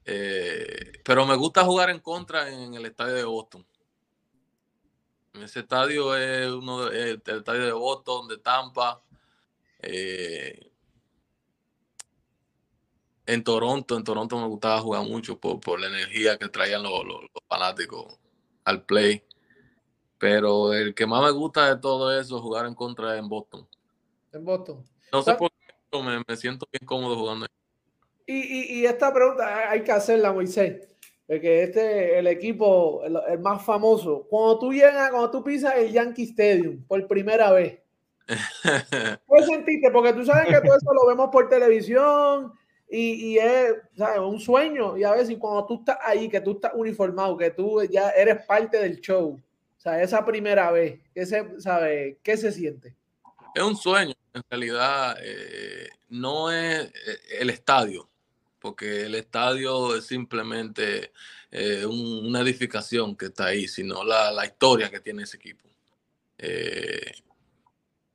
eh, pero me gusta jugar en contra en el estadio de Boston. Ese estadio es uno de, el, el estadio de Boston, de Tampa. eh, en Toronto, en Toronto me gustaba jugar mucho por, por la energía que traían los, los- los fanáticos al play. Pero el que más me gusta de todo eso es jugar en contra en Boston. En Boston. No sé por qué, me, me siento bien cómodo jugando. Y, y- y esta pregunta hay que hacerla, Moisés. Porque este el equipo, el, el más famoso. Cuando tú llegas, cuando tú pisas el Yankee Stadium por primera vez, ¿qué sentiste? Porque tú sabes que todo eso lo vemos por televisión y, y es ¿sabes? un sueño. Y a veces cuando tú estás ahí, que tú estás uniformado, que tú ya eres parte del show, o sea, esa primera vez, ¿qué se, sabe, ¿qué se siente? Es un sueño, en realidad eh, no es eh, el estadio, porque el estadio es simplemente eh, un- una edificación que está ahí, sino la, la historia que tiene ese equipo. Eh,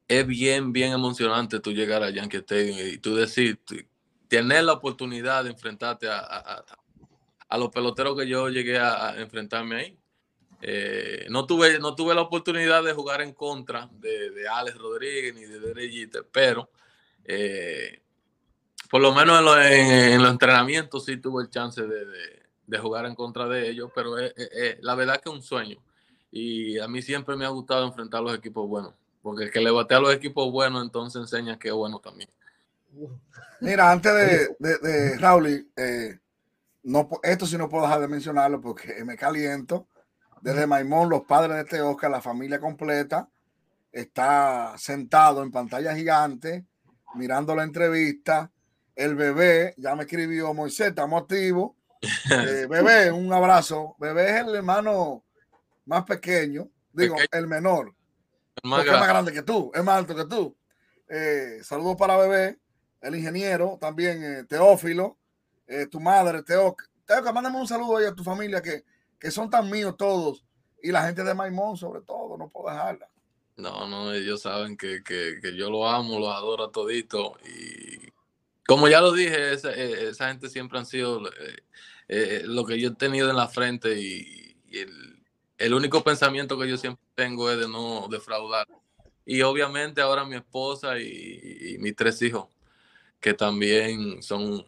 es bien, bien emocionante tú llegar a Yankee Stadium y tú decir, tener la oportunidad de enfrentarte a, a- los peloteros que yo llegué a, enfrentarme ahí. Eh, no, tuve, no tuve la oportunidad de jugar en contra de, de Alex Rodríguez ni de Derek pero eh, por lo menos en, lo- en- los entrenamientos sí tuve el chance de, de- jugar en contra de ellos, pero es- es- es- la verdad que es un sueño. Y a mí siempre me ha gustado enfrentar a los equipos buenos, porque el que le batea a los equipos buenos entonces enseña que es bueno también. Mira, antes de, de, de Raúl, eh, no, esto sí no puedo dejar de mencionarlo porque me caliento. Desde Maimón, los padres de este Oscar, la familia completa, está sentado en pantalla gigante, mirando la entrevista. El bebé ya me escribió Moisés, estamos activos. Eh, bebé, un abrazo. Bebé es el hermano más pequeño, digo, Pequeño. el menor, El más porque es más grande. grande que tú, es más alto que tú. Eh, saludos para bebé, el ingeniero, también eh, Teófilo, eh, tu madre, Teo. Teo, mándame un saludo ahí a tu familia que, que son tan míos todos y la gente de Maimón sobre todo, no puedo dejarla. No, no, ellos saben que, que, que yo lo amo, los adoro a todito y como ya lo dije, esa, eh, esa gente siempre han sido eh, lo que yo he tenido en la frente y, y el, el único pensamiento que yo siempre tengo es de no defraudar. Y obviamente ahora mi esposa y, y mis tres hijos, que también son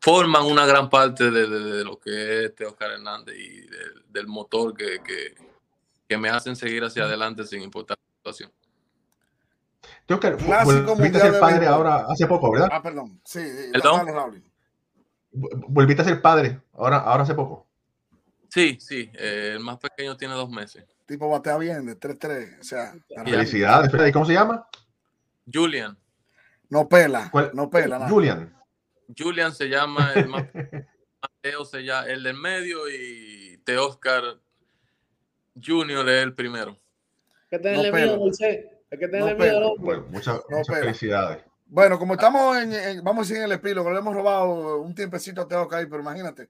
forman una gran parte de, de- de lo que es este Oscar Hernández y de- del motor que, que, que me hacen seguir hacia adelante sin importar la situación. Creo que Clásico volviste a mundial ser padre ahora hace poco, ¿verdad? Ah, perdón. Sí, ¿Perdón? dale, Raúl. Vu- Volviste a ser padre ahora, ahora hace poco. Sí, sí, eh, el más pequeño tiene dos meses. Tipo batea bien de 3-3. O sea. Felicidades. ¿Y cómo se llama? Julian, no pela, ¿Cuál? no pela nada. Julian. Julian se llama, el más Mateo se llama el del medio y Te Oscar Junior es el primero. Hay que tenerle No miedo. Moisés. Hay que tenerle No miedo al pela. hombre. Bueno, muchas, No, muchas felicidades. Bueno, como estamos en, en- vamos a decir en el epílogo, le hemos robado un tiempecito a Teo Kai, pero imagínate,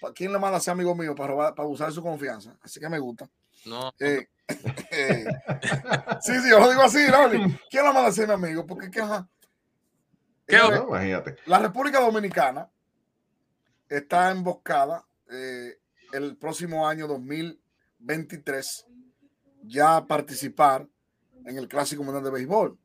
¿pa- ¿quién le manda a ser amigo mío para robar, para usar su confianza? Así que me gusta. No, Eh, eh, sí, sí, yo lo digo así, Raúl. ¿Quién lo manda a ser mi amigo? Porque que, ajá. ¿Qué Señores, ¿no? Imagínate. La República Dominicana está emboscada eh, el próximo año 2023 ya a participar en el Clásico Mundial de Béisbol.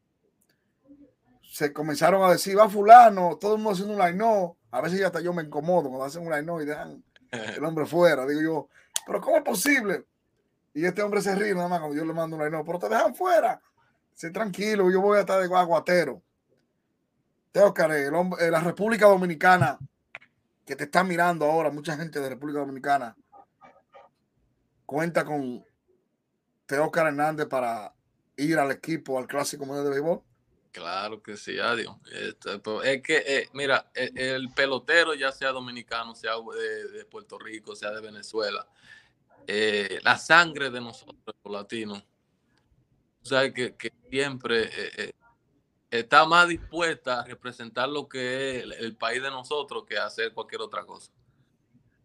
Se comenzaron a decir, va fulano, todo el mundo haciendo un line no. A veces ya hasta yo me incomodo cuando hacen un line no y dejan el hombre fuera. Digo yo, pero ¿cómo es posible? Y este hombre se ríe nada más cuando yo le mando un line no, pero te dejan fuera. Sé tranquilo, yo voy a estar de aguatero. El hombre, eh, la República Dominicana, que te está mirando ahora, mucha gente de República Dominicana, cuenta con Teócar Hernández para ir al equipo, al Clásico Mundial de Béisbol. Claro que sí, adiós. Este, pero es que, eh, mira, el, el pelotero, ya sea dominicano, sea de, Puerto Rico, sea de Venezuela, eh, la sangre de nosotros, los latinos, o sea, que, siempre está más dispuesta a representar lo que es el, país de nosotros que hacer cualquier otra cosa.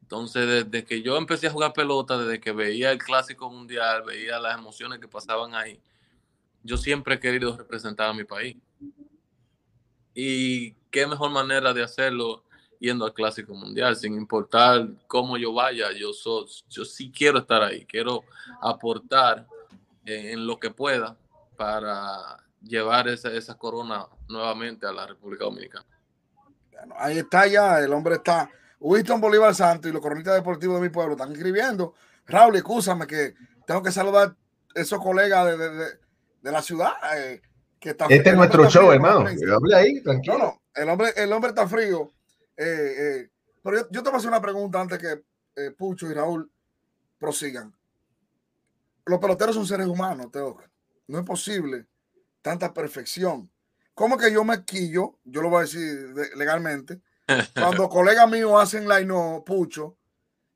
Entonces, desde que yo empecé a jugar pelota, desde que veía el clásico mundial, veía las emociones que pasaban ahí, yo siempre he querido representar a mi país. Y qué mejor manera de hacerlo yendo al Clásico Mundial, sin importar cómo yo vaya, yo, so, yo sí quiero estar ahí, quiero aportar en lo que pueda para llevar esa, esa corona nuevamente a la República Dominicana. Bueno, ahí está ya, el hombre está. Winston Bolívar Santos y los cronistas deportivos de mi pueblo están escribiendo. Raúl, escúchame que tengo que saludar a esos colegas de, de, de, de la ciudad. Eh, que está, Este es nuestro show, frío, hermano. ¿no? Hable ahí, No, tranquilo. no, el hombre, el hombre está frío. Eh, eh, pero yo, yo te voy a hacer una pregunta antes que eh, Pucho y Raúl prosigan. Los peloteros son seres humanos, Teo. No es posible tanta perfección. ¿Cómo que yo me quillo? Yo lo voy a decir de- legalmente. Cuando colegas míos hacen line no, Pucho,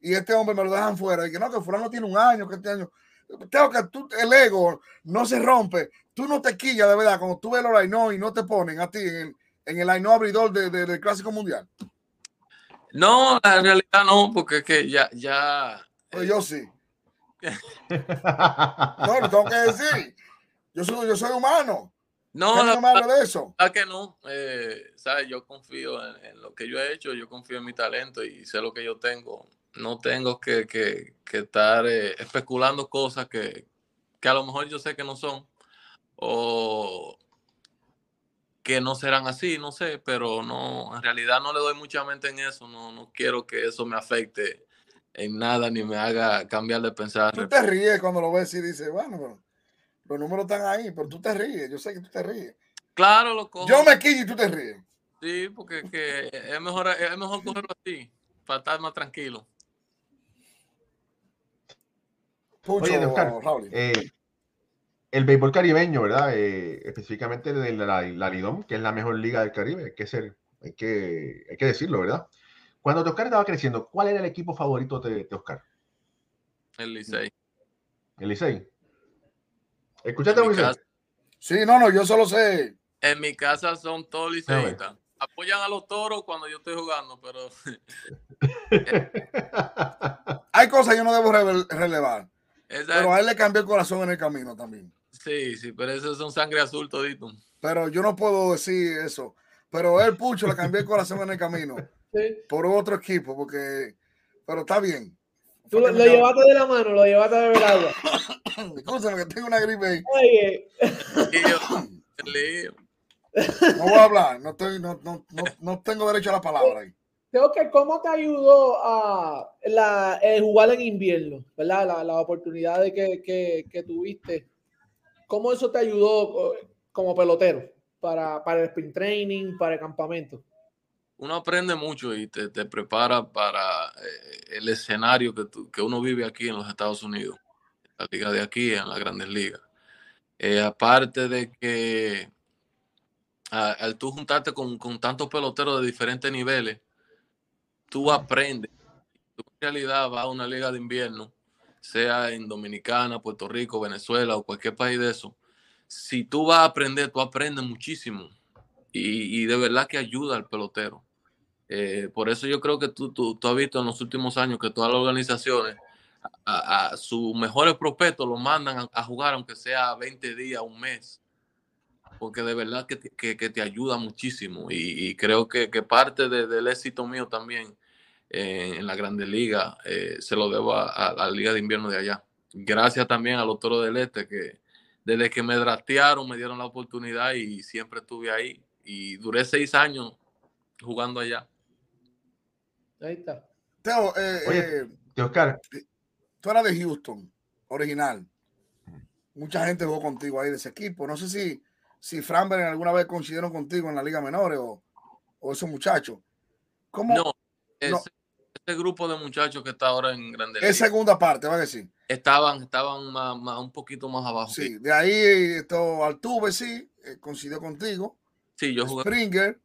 y este hombre me lo dejan fuera, y que no, que fulano tiene un año, que este año. Tengo que tú, el ego no se rompe. Tú no te quillas de verdad cuando tú ves los no y no te ponen a ti en el, en el line no abridor de- de- del Clásico Mundial. No, en realidad no, porque es que ya, ya, Pues yo sí. No, lo tengo que decir. Yo soy, yo soy humano. no, No, la no me hable de eso. verdad que no, eh, ¿sabes? Yo confío en, en lo que yo he hecho, yo confío en mi talento y sé lo que yo tengo. No tengo que, que- que estar eh, especulando cosas que, que a lo mejor yo sé que no son o que no serán así, no sé, pero no, en realidad no le doy mucha mente en eso, no, no quiero que eso me afecte en nada ni me haga cambiar de pensar. Tú te ríes cuando lo ves y dices, bueno, pero los números están ahí, pero tú te ríes. Yo sé que tú te ríes. Claro, lo cojo. Yo me quillo y tú te ríes. Sí, porque que es mejor, es mejor cogerlo así, para estar más tranquilo. Pucho, Oye, Oscar, eh, el béisbol caribeño, ¿verdad? Eh, específicamente de la, la Lidom, que es la mejor liga del Caribe, hay que, ser, hay que, hay que decirlo, ¿verdad? Cuando Oscar estaba creciendo, ¿cuál era el equipo favorito de, de Oscar? El Licey. El Licey. ¿Escuchaste, En mi Moisés? casa- Sí, no, no, yo solo sé. En mi casa son todos liceístas. Apoyan a los toros cuando yo estoy jugando, pero Hay cosas que yo no debo relevar. esa- Pero a él le cambió el corazón en el camino también. sí, sí, pero esos son sangre azul todito. Pero yo no puedo decir eso. Pero él, Pucho, le cambió el corazón en el camino Sí. por otro equipo, porque. Pero está bien. Tú lo, lo llevaste de la mano, lo llevaste de beber agua. Escúchame, que tengo una gripe ahí. Oye. No voy a hablar. No, estoy, no, no, no, no tengo derecho a la palabra ahí. creo que ¿cómo te ayudó a la, el jugar en invierno? ¿Verdad? La, la oportunidad de que, que, que tuviste. ¿Cómo eso te ayudó eh, como pelotero para, para el sprint training, para el campamento? Uno aprende mucho y te, te prepara para eh, el escenario que, que uno vive aquí en los Estados Unidos, la liga de aquí, en las grandes ligas. Eh, aparte de que al tú juntarte con, con tantos peloteros de diferentes niveles, tú aprendes. Tú en realidad vas a una liga de invierno, sea en Dominicana, Puerto Rico, Venezuela o cualquier país de eso. Si tú vas a aprender, tú aprendes muchísimo. Y, y de verdad que ayuda al pelotero. Eh, por eso yo creo que tú, tú, tú has visto en los últimos años que todas las organizaciones a, sus mejores prospectos los mandan a, a jugar, aunque sea 20 días, un mes, porque de verdad que, te- que, que te ayuda muchísimo. Y, creo que, parte de- del éxito mío también eh, en la Grande Liga eh, se lo debo a, a la Liga de Invierno de allá. Gracias también a los Toros del Este que desde que me draftearon me dieron la oportunidad y siempre estuve ahí. Y duré seis años jugando allá. Ahí está. Teo, eh, Oye. eh, Oscar, tú eras de Houston, original. Mucha gente jugó contigo ahí de ese equipo. No sé si, si Framber alguna vez coincidieron contigo en la Liga Menores o, o esos muchachos. ¿Cómo? No, ese, No. ese grupo de muchachos que está ahora en Grande es segunda parte, va a decir. estaban, estaban más, más- un poquito más abajo. Sí, de ahí esto, Altuve, sí, eh, coincidió contigo. Sí, yo jugué Springer,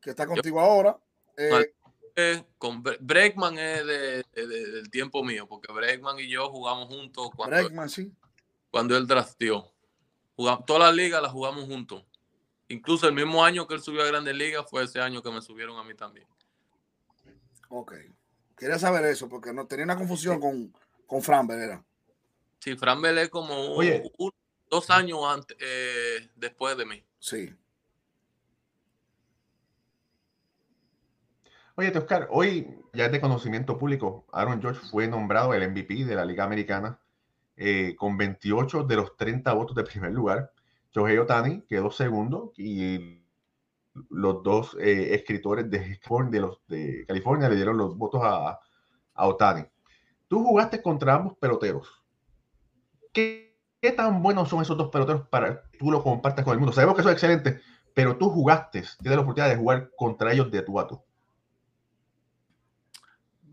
que está contigo ahora. Eh, con Bre- Bregman es de- de- de- del tiempo mío, porque Bregman y yo jugamos juntos cuando, Bregman, sí. cuando él drafteó. Jugamos, todas las ligas las jugamos juntos. Incluso el mismo año que él subió a Grandes Ligas fue ese año que me subieron a mí también. Ok. Quería saber eso, porque no tenía una confusión con, con Framber, era. Sí, Fran Belé como un- dos años antes, eh, después de mí. Sí. Oye, Oscar, hoy ya es de conocimiento público, Aaron George fue nombrado el MVP de la Liga Americana eh, con 28 de los 30 votos de primer lugar. Shohei Otani quedó segundo y los dos eh, escritores de, California le dieron los votos a, Otani. Tú jugaste contra ambos peloteros. ¿Qué, ¿Qué tan buenos son esos dos peloteros para que tú lo compartas con el mundo? Sabemos que son excelentes, pero tú jugaste, tienes la oportunidad de jugar contra ellos de tu a tú.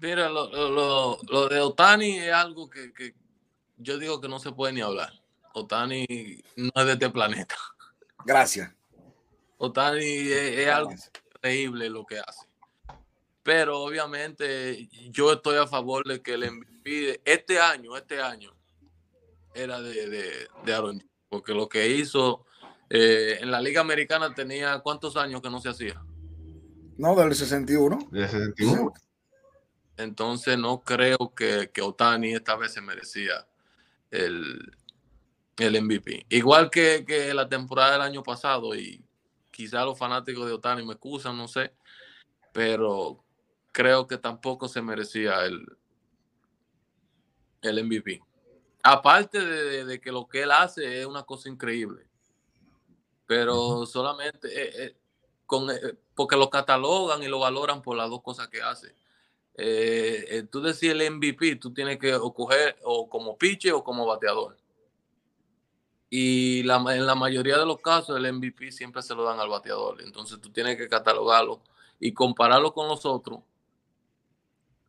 Mira, lo, lo- lo- de Otani es algo que, que yo digo que no se puede ni hablar. Otani no es de este planeta. Gracias. Otani es, es algo increíble lo que hace. Pero obviamente yo estoy a favor de que el MVP de este año, este año, era de, de, de Aaron. Porque lo que hizo eh, en la Liga Americana tenía cuántos años que no se hacía. No, del 61. De 61. Entonces no creo que, que Otani esta vez se merecía el, el MVP. Igual que, que la temporada del año pasado, y quizá los fanáticos de Otani me excusan, no sé, pero creo que tampoco se merecía el, el MVP. Aparte de, de- que lo que él hace es una cosa increíble, pero solamente eh, eh, con, eh, porque lo catalogan y lo valoran por las dos cosas que hace eh, eh, tú decís el MVP, tú tienes que coger o como pitcher o como bateador. Y la, en la mayoría de los casos el MVP siempre se lo dan al bateador. Entonces tú tienes que catalogarlo y compararlo con los otros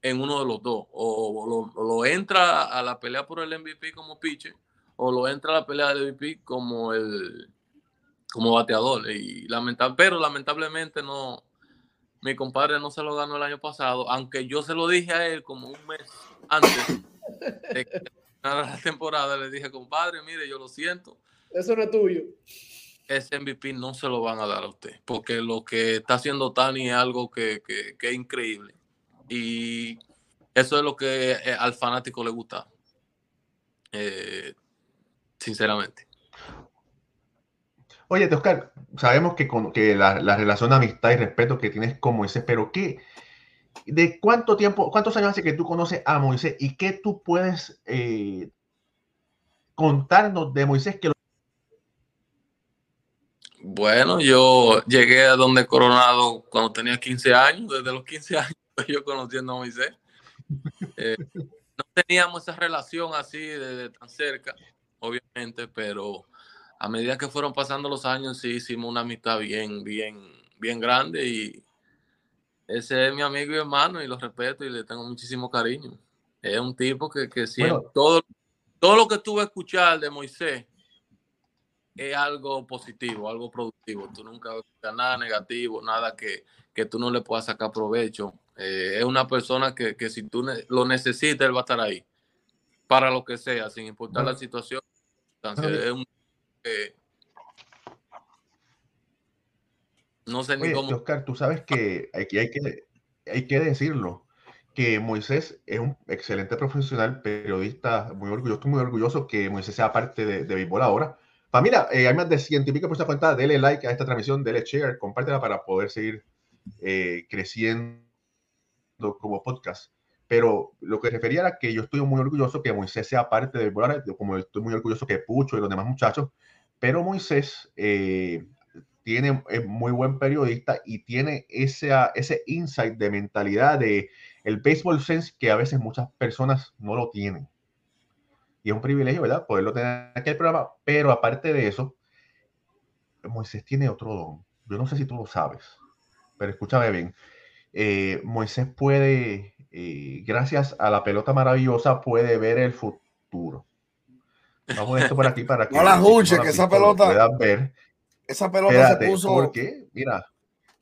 en uno de los dos. O lo, lo entra a la pelea por el MVP como pitcher o lo entra a la pelea del MVP como el como bateador. Y lamentable, pero lamentablemente no, mi compadre no se lo ganó el año pasado, aunque yo se lo dije a él como un mes antes a la temporada le dije, compadre, mire, yo lo siento. Eso no es tuyo. Ese MVP no se lo van a dar a usted, porque lo que está haciendo Tani es algo que, que, que es increíble. Y eso es lo que eh, al fanático le gusta. Eh, sinceramente. Oye, Oscar, sabemos que, con, que la, la, relación de amistad y respeto que tienes con Moisés, pero ¿qué? ¿De cuánto tiempo, cuántos años hace que tú conoces a Moisés y qué tú puedes eh, contarnos de Moisés que lo... Bueno, yo llegué a donde Coronado cuando tenía 15 años, desde los 15 años yo conociendo a Moisés. Eh, no teníamos esa relación así de, de tan cerca, obviamente, pero a medida que fueron pasando los años, sí hicimos una amistad bien, bien, bien grande y ese es mi amigo y hermano y lo respeto y le tengo muchísimo cariño. Es un tipo que, que siempre, bueno, todo, todo lo que tuve a escuchar de Moisés es algo positivo, algo productivo. Tú nunca vas nada negativo, nada que, que tú no le puedas sacar provecho. Eh, es una persona que, que si tú ne lo necesitas, él va a estar ahí. Para lo que sea, sin importar bueno. la situación. Entonces, es un no sé Oye, ni cómo. Oscar, tú sabes que aquí hay que, hay que decirlo, que Moisés es un excelente profesional, periodista, muy orgulloso, estoy muy orgulloso que Moisés sea parte de, de béisbol ahora. Familia, eh, hay más de 100 y pico por esta cuenta, dele like a esta transmisión, dele share, compártela para poder seguir eh, creciendo como podcast. Pero lo que refería era que yo estoy muy orgulloso que Moisés sea parte del béisbol ahora, como estoy muy orgulloso que Pucho y los demás muchachos, pero Moisés eh, tiene, es muy buen periodista y tiene ese, ese insight de mentalidad de el baseball sense que a veces muchas personas no lo tienen. Y es un privilegio, ¿verdad? Poderlo tener aquí el programa. Pero aparte de eso, Moisés tiene otro don. Yo no sé si tú lo sabes, pero escúchame bien. Eh, Moisés puede, eh, gracias a la pelota maravillosa, puede ver el futuro. Vamos a esto por aquí para que no la escuche, que esa pelota puedan ver. Esa pelota Espérate, se puso. ¿Por qué? Mira.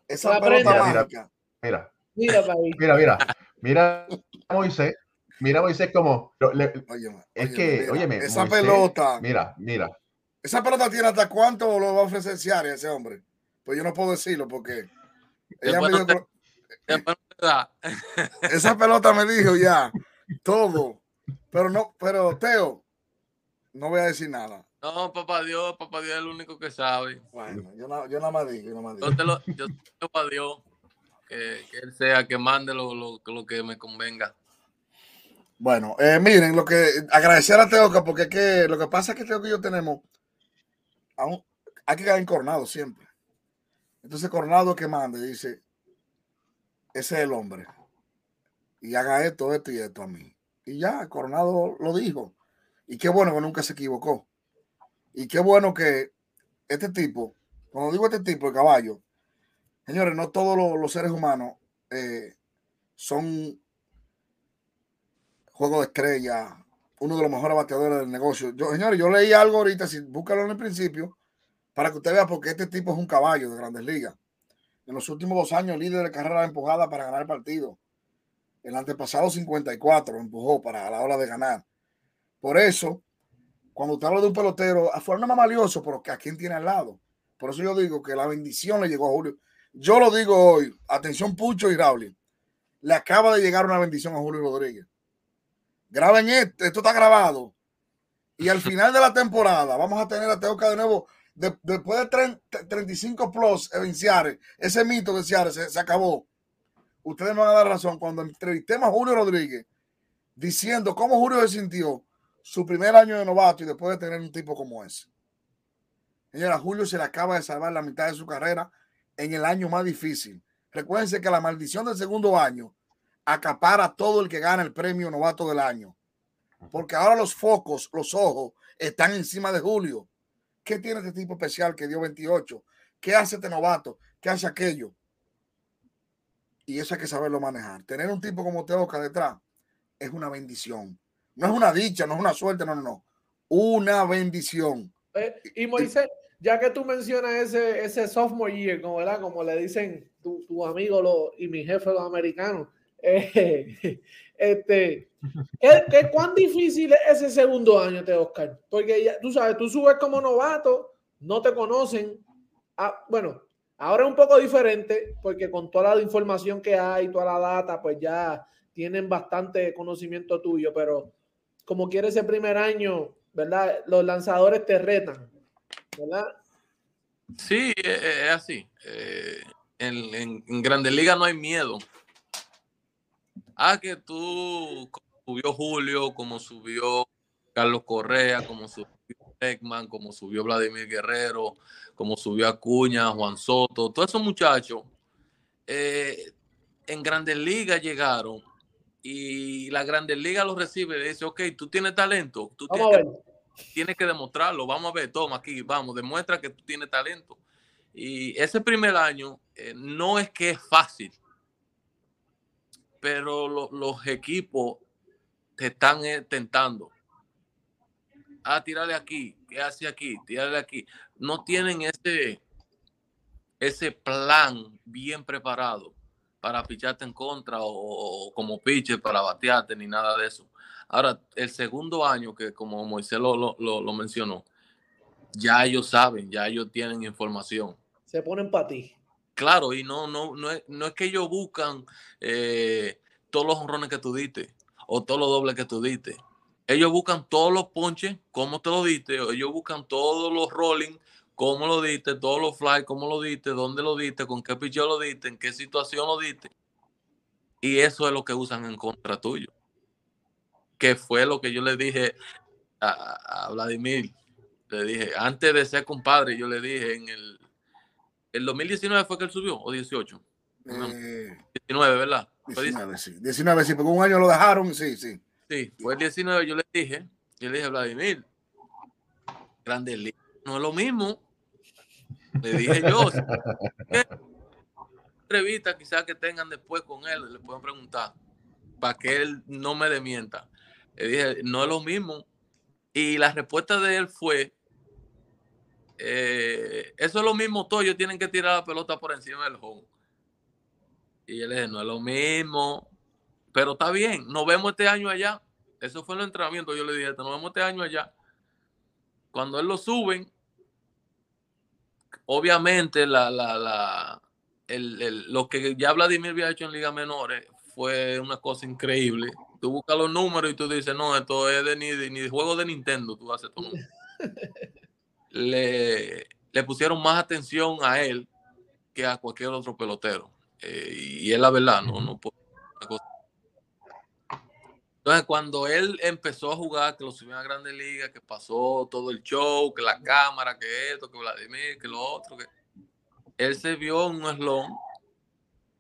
Esa pelota mira, mágica. Mira, Mira, mira, mira, mira, Moisés, mira Moisés como le, Óyeme, es óyeme, que, mira, óyeme, esa Moisés, pelota, mira, mira, esa pelota tiene hasta cuánto lo va a ofrecer Ciara ese hombre. Pues yo no puedo decirlo porque ella me dijo, te- esa pelota me dijo ya todo. Pero no, pero Teo, no voy a decir nada. No, papá Dios, papá Dios es el único que sabe. Bueno, yo, na- yo nada más digo, yo nada más digo. Yo te lo, yo papá Dios que, que él sea que mande lo, lo, lo que me convenga. Bueno, eh, miren, lo que agradecer a Teoca, porque es que lo que pasa es que Teoca y yo tenemos, aún, hay que quedar en Coronado siempre. Entonces Coronado que mande, dice, ese es el hombre. Y haga esto, esto y esto a mí. Y ya, Coronado lo dijo. Y qué bueno que nunca se equivocó. Y qué bueno que este tipo, cuando digo este tipo de caballo, señores, no todos los, seres humanos eh, son juego de estrella, uno de los mejores bateadores del negocio. Yo, señores, yo leí algo ahorita, si búscalo en el principio, para que usted vea porque este tipo es un caballo de grandes ligas. En los últimos dos años, líder de carrera empujada para ganar el partido. El antepasado 54 empujó para a la hora de ganar. Por eso, cuando usted habla de un pelotero, afuera no más valioso, pero a quién tiene al lado. Por eso yo digo que la bendición le llegó a Julio. Yo lo digo hoy, atención Pucho y Raúl, le acaba de llegar una bendición a Julio Rodríguez. Graben esto, esto está grabado. Y al final de la temporada vamos a tener a Teoca de nuevo. De, después de 30, 35 plus en Ciares, ese mito de Ciares se, se, acabó. Ustedes me van a dar razón cuando entrevistemos a Julio Rodríguez diciendo cómo Julio se sintió su primer año de novato y después de tener un tipo como ese. Señora, Julio se le acaba de salvar la mitad de su carrera en el año más difícil. Recuérdense que la maldición del segundo año acapara todo el que gana el premio novato del año. Porque ahora los focos, los ojos, están encima de Julio. ¿Qué tiene este tipo especial que dio 28? ¿Qué hace este novato? ¿Qué hace aquello? Y eso hay que saberlo manejar. Tener un tipo como Teoca detrás es una bendición. No es una dicha, no es una suerte, no, no, no. Una bendición. Eh, y Moisés, ya que tú mencionas ese, ese sophomore year, como, ¿verdad? como le dicen tu, tu amigo lo, y mi jefe los americanos, Eh, este, ¿qué, cuán difícil es ese segundo año, te Oscar? Porque ya, tú sabes, tú subes como novato, no te conocen. Ah, bueno, ahora es un poco diferente porque con toda la información que hay, toda la data, pues ya tienen bastante conocimiento tuyo, pero como quiere ese primer año, ¿verdad? Los lanzadores te retan, ¿verdad? Sí, e, e, es así. Eh, en, en, Grandes Ligas no hay miedo. Ah, que tú, subió Julio, como subió Carlos Correa, como subió Ekman, como subió Vladimir Guerrero, como subió Acuña, Juan Soto, todos esos muchachos eh, en Grandes Ligas llegaron y la Grandes Ligas los recibe y dice, ok, tú tienes talento, tú tienes que, demostrarlo, vamos a ver, toma aquí, vamos, demuestra que tú tienes talento. Y ese primer año eh, no es que es fácil, pero los equipos te están eh, tentando. Ah, tírale aquí, ¿qué hace aquí? Tírale aquí. No tienen ese, ese plan bien preparado para picharte en contra o, como pitcher para batearte ni nada de eso. Ahora, el segundo año, que como Moisés lo, lo, mencionó, ya ellos saben, ya ellos tienen información. Se ponen para ti. Claro, y no, no, no, es, no es que ellos buscan eh, todos los honrones que tú diste o todos los dobles que tú diste. Ellos buscan todos los ponches, cómo te lo diste, ellos buscan todos los rolling, cómo lo diste, todos los fly, cómo lo diste, dónde lo diste, con qué picheo lo diste, en qué situación lo diste. Y eso es lo que usan en contra tuyo. Que fue lo que yo le dije a, Vladimir. Le dije, antes de ser compadre, yo le dije en el, el 2019 fue que él subió, o 18. 19, eh, ¿verdad? 19, sí. 19, sí, porque un año lo dejaron, sí, sí. Sí, fue el 19, yo le dije, yo le dije a Vladimir, Grande no es lo mismo. Le dije yo, entrevista quizás que tengan después con él, le pueden preguntar, para que él no me demienta. Le dije, no es lo mismo. Y la respuesta de él fue, eh, eso es lo mismo todo, ellos tienen que tirar la pelota por encima del home. Y él le dije, no es lo mismo, pero está bien, nos vemos este año allá. Eso fue el entrenamiento, yo le dije, nos vemos este año allá. Cuando él lo suben, obviamente la, la, la, el, lo que ya Vladimir había hecho en Liga Menores fue una cosa increíble. Tú buscas los números y tú dices, no, esto es de ni, ni de juego de Nintendo, tú haces todo. le, le pusieron más atención a él que a cualquier otro pelotero. Eh, y es la verdad, no, no puedo. Entonces, cuando él empezó a jugar, que lo subió a Grandes Ligas, que pasó todo el show, que la cámara, que esto, que Vladimir, que lo otro, que él se vio en un eslón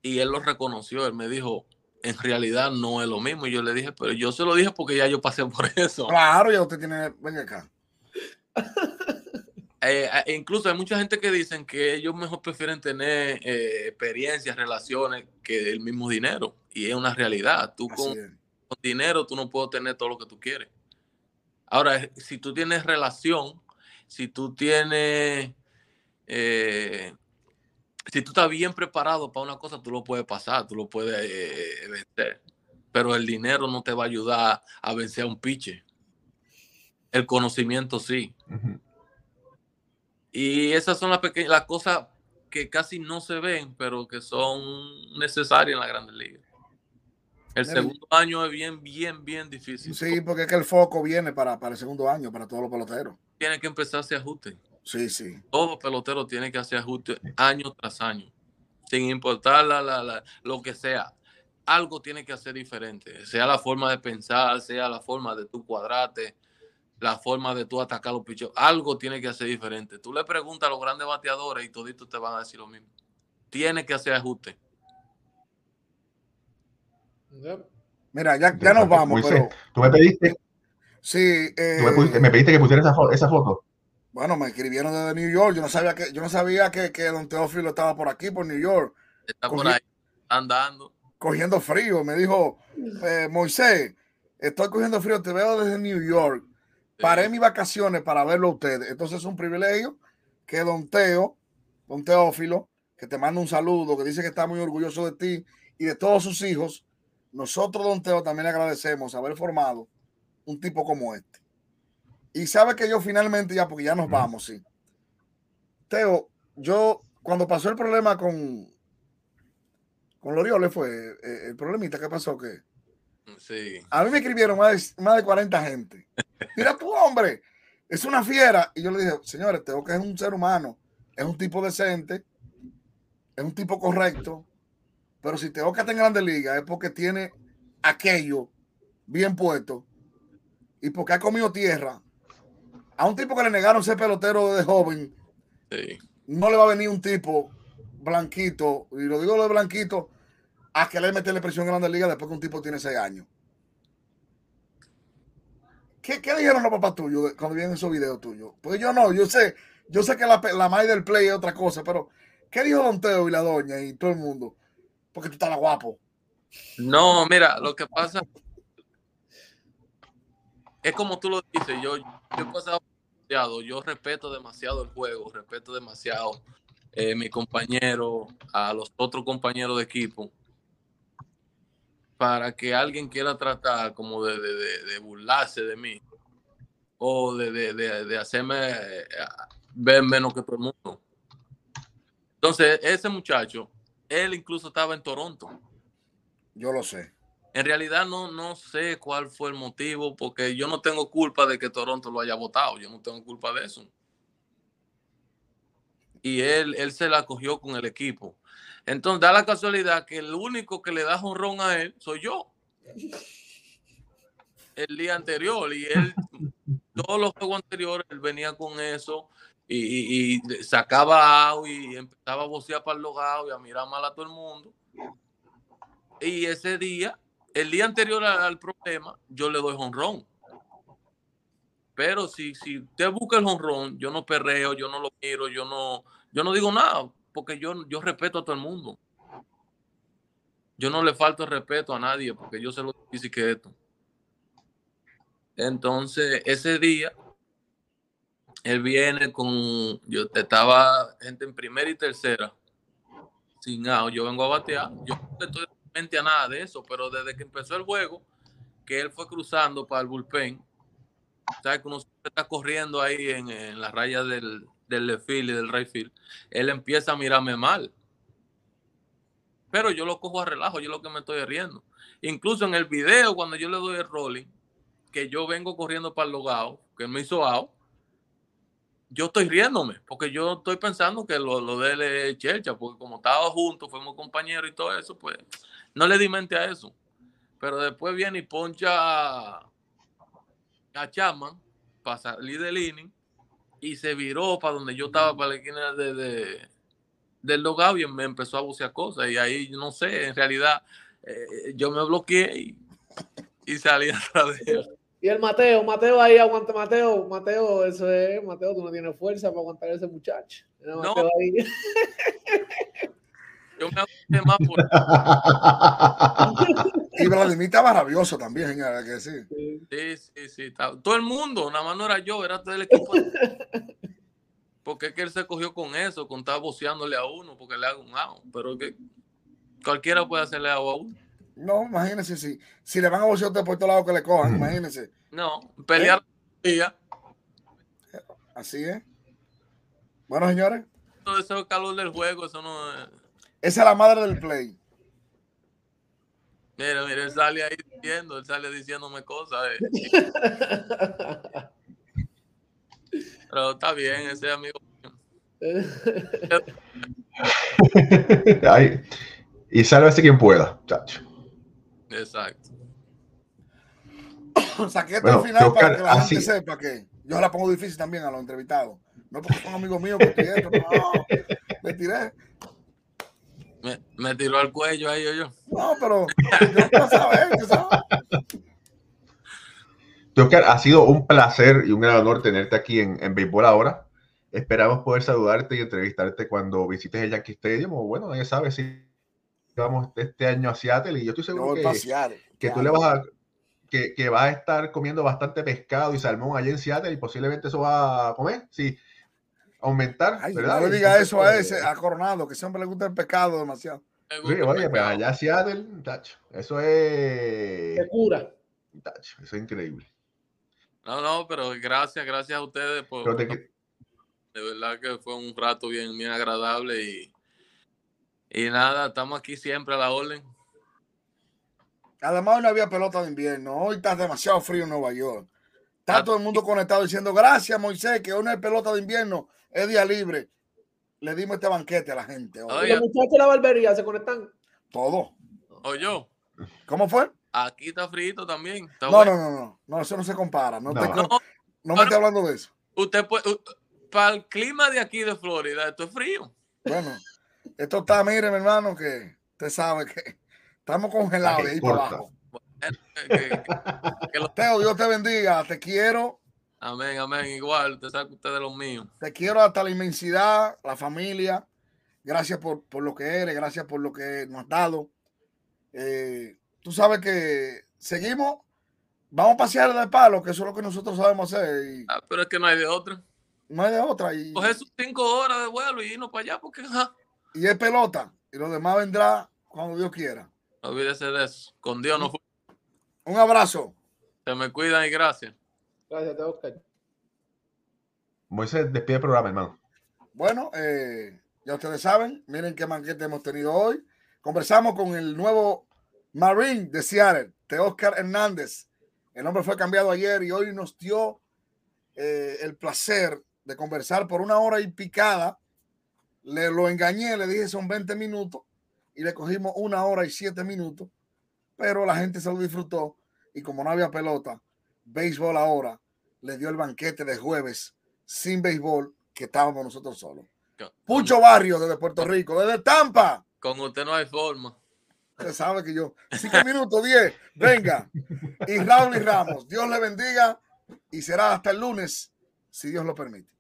y él lo reconoció. Él me dijo, en realidad no es lo mismo. Y yo le dije, pero yo se lo dije porque ya yo pasé por eso. Claro, ya usted tiene, venga acá. Eh, eh, incluso hay mucha gente que dicen que ellos mejor prefieren tener eh, experiencias, relaciones que el mismo dinero. Y es una realidad. Tú con, dinero tú no puedes tener todo lo que tú quieres. Ahora, si tú tienes relación, si tú tienes, si tú estás bien preparado para una cosa, tú lo puedes pasar, tú lo puedes vencer. Pero el dinero no te va a ayudar a vencer a un piche. El conocimiento sí. Y esas son las pequeñas, las cosas que casi no se ven, pero que son necesarias en la Grande Liga. El segundo año es bien, bien, bien difícil. Sí, porque es que el foco viene para, para el segundo año, para todos los peloteros. Tiene que empezar a hacer ajustes. Sí, sí. Todos los peloteros tienen que hacer ajustes año tras año, sin importar la, la, lo que sea. Algo tiene que hacer diferente, sea la forma de pensar, sea la forma de tu cuadrate, la forma de tú atacar los pichos. Algo tiene que hacer diferente. Tú le preguntas a los grandes bateadores y toditos te van a decir lo mismo. Tiene que hacer Mira, ya, ya nos vamos. pero... Tú me pediste. Sí. tú me, pediste que pusiera esa, esa, foto. Bueno, me escribieron desde New York. Yo no sabía que, yo no sabía que, que don Teófilo estaba por aquí, por New York. Está por ahí, andando. Cogiendo frío. Me dijo, eh, Moisés, estoy cogiendo frío, te veo desde New York paré mis vacaciones para verlo a ustedes. Entonces es un privilegio que Don Teo, Don Teófilo, que te manda un saludo, que dice que está muy orgulloso de ti y de todos sus hijos, nosotros, don Teo, también le agradecemos haber formado un tipo como este. Y sabe que yo finalmente ya, porque ya nos vamos, sí. Teo, yo cuando pasó el problema con con Loriole fue eh, el problemita que pasó que Sí. a mí me escribieron más de, más de 40 gente. Mira tu hombre, es una fiera. Y yo le dije, señores, Teo que es un ser humano, es un tipo decente, es un tipo correcto, pero si Teo que está en Grandes Ligas es porque tiene aquello bien puesto y porque ha comido tierra. A un tipo que le negaron ser pelotero de joven, Sí. no le va a venir un tipo blanquito, y lo digo lo de blanquito, a que le meterle presión en Grandes Ligas después que un tipo tiene seis años. ¿Qué, qué dijeron los papás tuyos cuando vieron esos videos tuyos? Pues yo no, yo sé, yo sé que la, la maíz del play es otra cosa, pero ¿qué dijo Don Teo y la doña y todo el mundo? Porque tú estás guapo. No, mira, lo que pasa es como tú lo dices, yo, yo he pasado demasiado, yo respeto demasiado el juego, respeto demasiado eh, mi compañero, a los otros compañeros de equipo, para que alguien quiera tratar como de, de- de- de burlarse de mí o de hacerme eh, ver menos que todo el mundo. Entonces, ese muchacho, él incluso estaba en Toronto. Yo lo sé. En realidad no, no sé cuál fue el motivo, porque yo no tengo culpa de que Toronto lo haya votado, yo no tengo culpa de eso. Y él, él se la cogió con el equipo. Entonces da la casualidad que el único que le da jonrón a él soy yo. El día anterior. Y él, todos los juegos anteriores, él venía con eso y, y- sacaba out y empezaba a vocear para el logado y a mirar mal a todo el mundo. Y ese día, el día anterior al, problema, yo le doy honrón. Pero si, si usted busca el honrón, yo no perreo, yo no lo miro, yo no, yo no digo nada, porque yo, yo respeto a todo el mundo. Yo no le falto respeto a nadie, porque yo sé lo difícil que es esto. Entonces, ese día, él viene con, yo estaba gente en primera y tercera, sin out, yo vengo a batear, yo no estoy mente a nada de eso, pero desde que empezó el juego, que él fue cruzando para el bullpen, sabes que uno está corriendo ahí en, en la raya del, del left y del right field, él empieza a mirarme mal. Pero yo lo cojo a relajo, yo lo que me estoy riendo. Incluso en el video, cuando yo le doy el rolling, que yo vengo corriendo para el logado, que me hizo out, yo estoy riéndome, porque yo estoy pensando que lo, lo de él es chercha, porque como estaba juntos, fuimos compañeros y todo eso, pues no le di mente a eso. Pero después viene y poncha a, Chapman para salir del inning y se viró para donde yo estaba, para la esquina de, de- del logado y me empezó a bucear cosas. Y ahí, no sé, en realidad eh, yo me bloqueé y, y salí atrás de él. Y el Mateo, Mateo ahí, aguanta Mateo, Mateo, eso es, Mateo, tú no tienes fuerza para aguantar a ese muchacho. No. Ahí. Yo me aguanté más por Y Vladimir estaba rabioso también, hay que decir. Sí, sí, sí. está- Todo el mundo, nada más no era yo, era todo el equipo. Porque es que él se cogió con eso, con estar boceándole a uno, porque le haga un out. Pero que cualquiera puede hacerle out a uno. No, imagínense si, si le van a bocear por todos lados que le cojan, imagínense. No, pelear día, Así es. Bueno, señores, todo ese calor del juego, eso no es. esa es la madre del play. Mira, mira, él sale ahí diciendo, él sale diciéndome cosas. eh. Pero está bien, ese amigo. Ay, y sálvese quien pueda, chacho. Exacto. Saqué esto Bueno, al final para que la así- gente sepa que yo la pongo difícil también a los entrevistados. No porque son amigos míos, porque esto, no, me tiré. Me, me tiró al cuello ahí yo. yo. No, pero yo tú sabes. Oscar, ha sido un placer y un gran honor tenerte aquí en, en Béisbol ahora. Esperamos poder saludarte y entrevistarte cuando visites el Yankee Stadium. O bueno, nadie sabe si vamos este año a Seattle y yo estoy Yo seguro voy que, pasear. que tú le vas a que, que vas a estar comiendo bastante pescado y salmón allá en Seattle y posiblemente eso va a comer, sí, aumentar, Ay, ¿verdad? no le diga eso a ese, a Coronado, que siempre le gusta el pecado demasiado. Sí, oye, pues allá Seattle, tacho, eso es. Te cura. Tacho, eso es increíble. No, no, pero gracias, gracias a ustedes por. De verdad que fue un rato bien, bien agradable y. Y nada, estamos aquí siempre a la orden. Además, hoy no había pelota de invierno. Hoy está demasiado frío en Nueva York. Está ah, todo el mundo conectado diciendo gracias, Moisés, que hoy no hay pelota de invierno, es día libre. Le dimos este banquete a la gente. Los muchachos de la barbería se conectan. Todo. ¿O yo? ¿Cómo fue? Aquí está frito también. no, no, no, no, no. eso no se compara. No, no. no, me esté hablando de eso. Usted puede, para el clima de aquí de Florida, esto es frío. Bueno, esto está, mire, mi hermano, que usted sabe que estamos congelados ahí para abajo. Teo, Dios te bendiga, te quiero. Amén, amén. Igual, te sabe usted de los míos. Te quiero hasta la inmensidad, la familia. Gracias por, por lo que eres, gracias por lo que nos has dado. Eh, tú sabes que seguimos, vamos a pasear de palo, que eso es lo que nosotros sabemos hacer. Ah, pero es que no hay de otra. No hay de otra. Y, Coger sus cinco horas de vuelo y irnos para allá, porque Y es pelota, y lo demás vendrá cuando Dios quiera. No olvídese de eso. Con Dios no fue. Un abrazo. Se me cuidan y gracias. Gracias, te Oscar. Moisés, despide el programa, hermano. Bueno, eh, ya ustedes saben, miren qué manquete hemos tenido hoy. Conversamos con el nuevo Marine de Seattle, de Oscar Hernández. El nombre fue cambiado ayer y hoy nos dio eh, el placer de conversar por una hora y picada. Le lo engañé, le dije son 20 minutos y le cogimos una hora y siete minutos, pero la gente se lo disfrutó y como no había pelota, béisbol ahora le dio el banquete de jueves sin béisbol que estábamos nosotros solos. Pucho Barrio desde Puerto Rico, desde Tampa. Con usted no hay forma. Usted sabe que yo, cinco minutos, diez, venga. Y Raúl y Ramos, Dios le bendiga y será hasta el lunes, si Dios lo permite.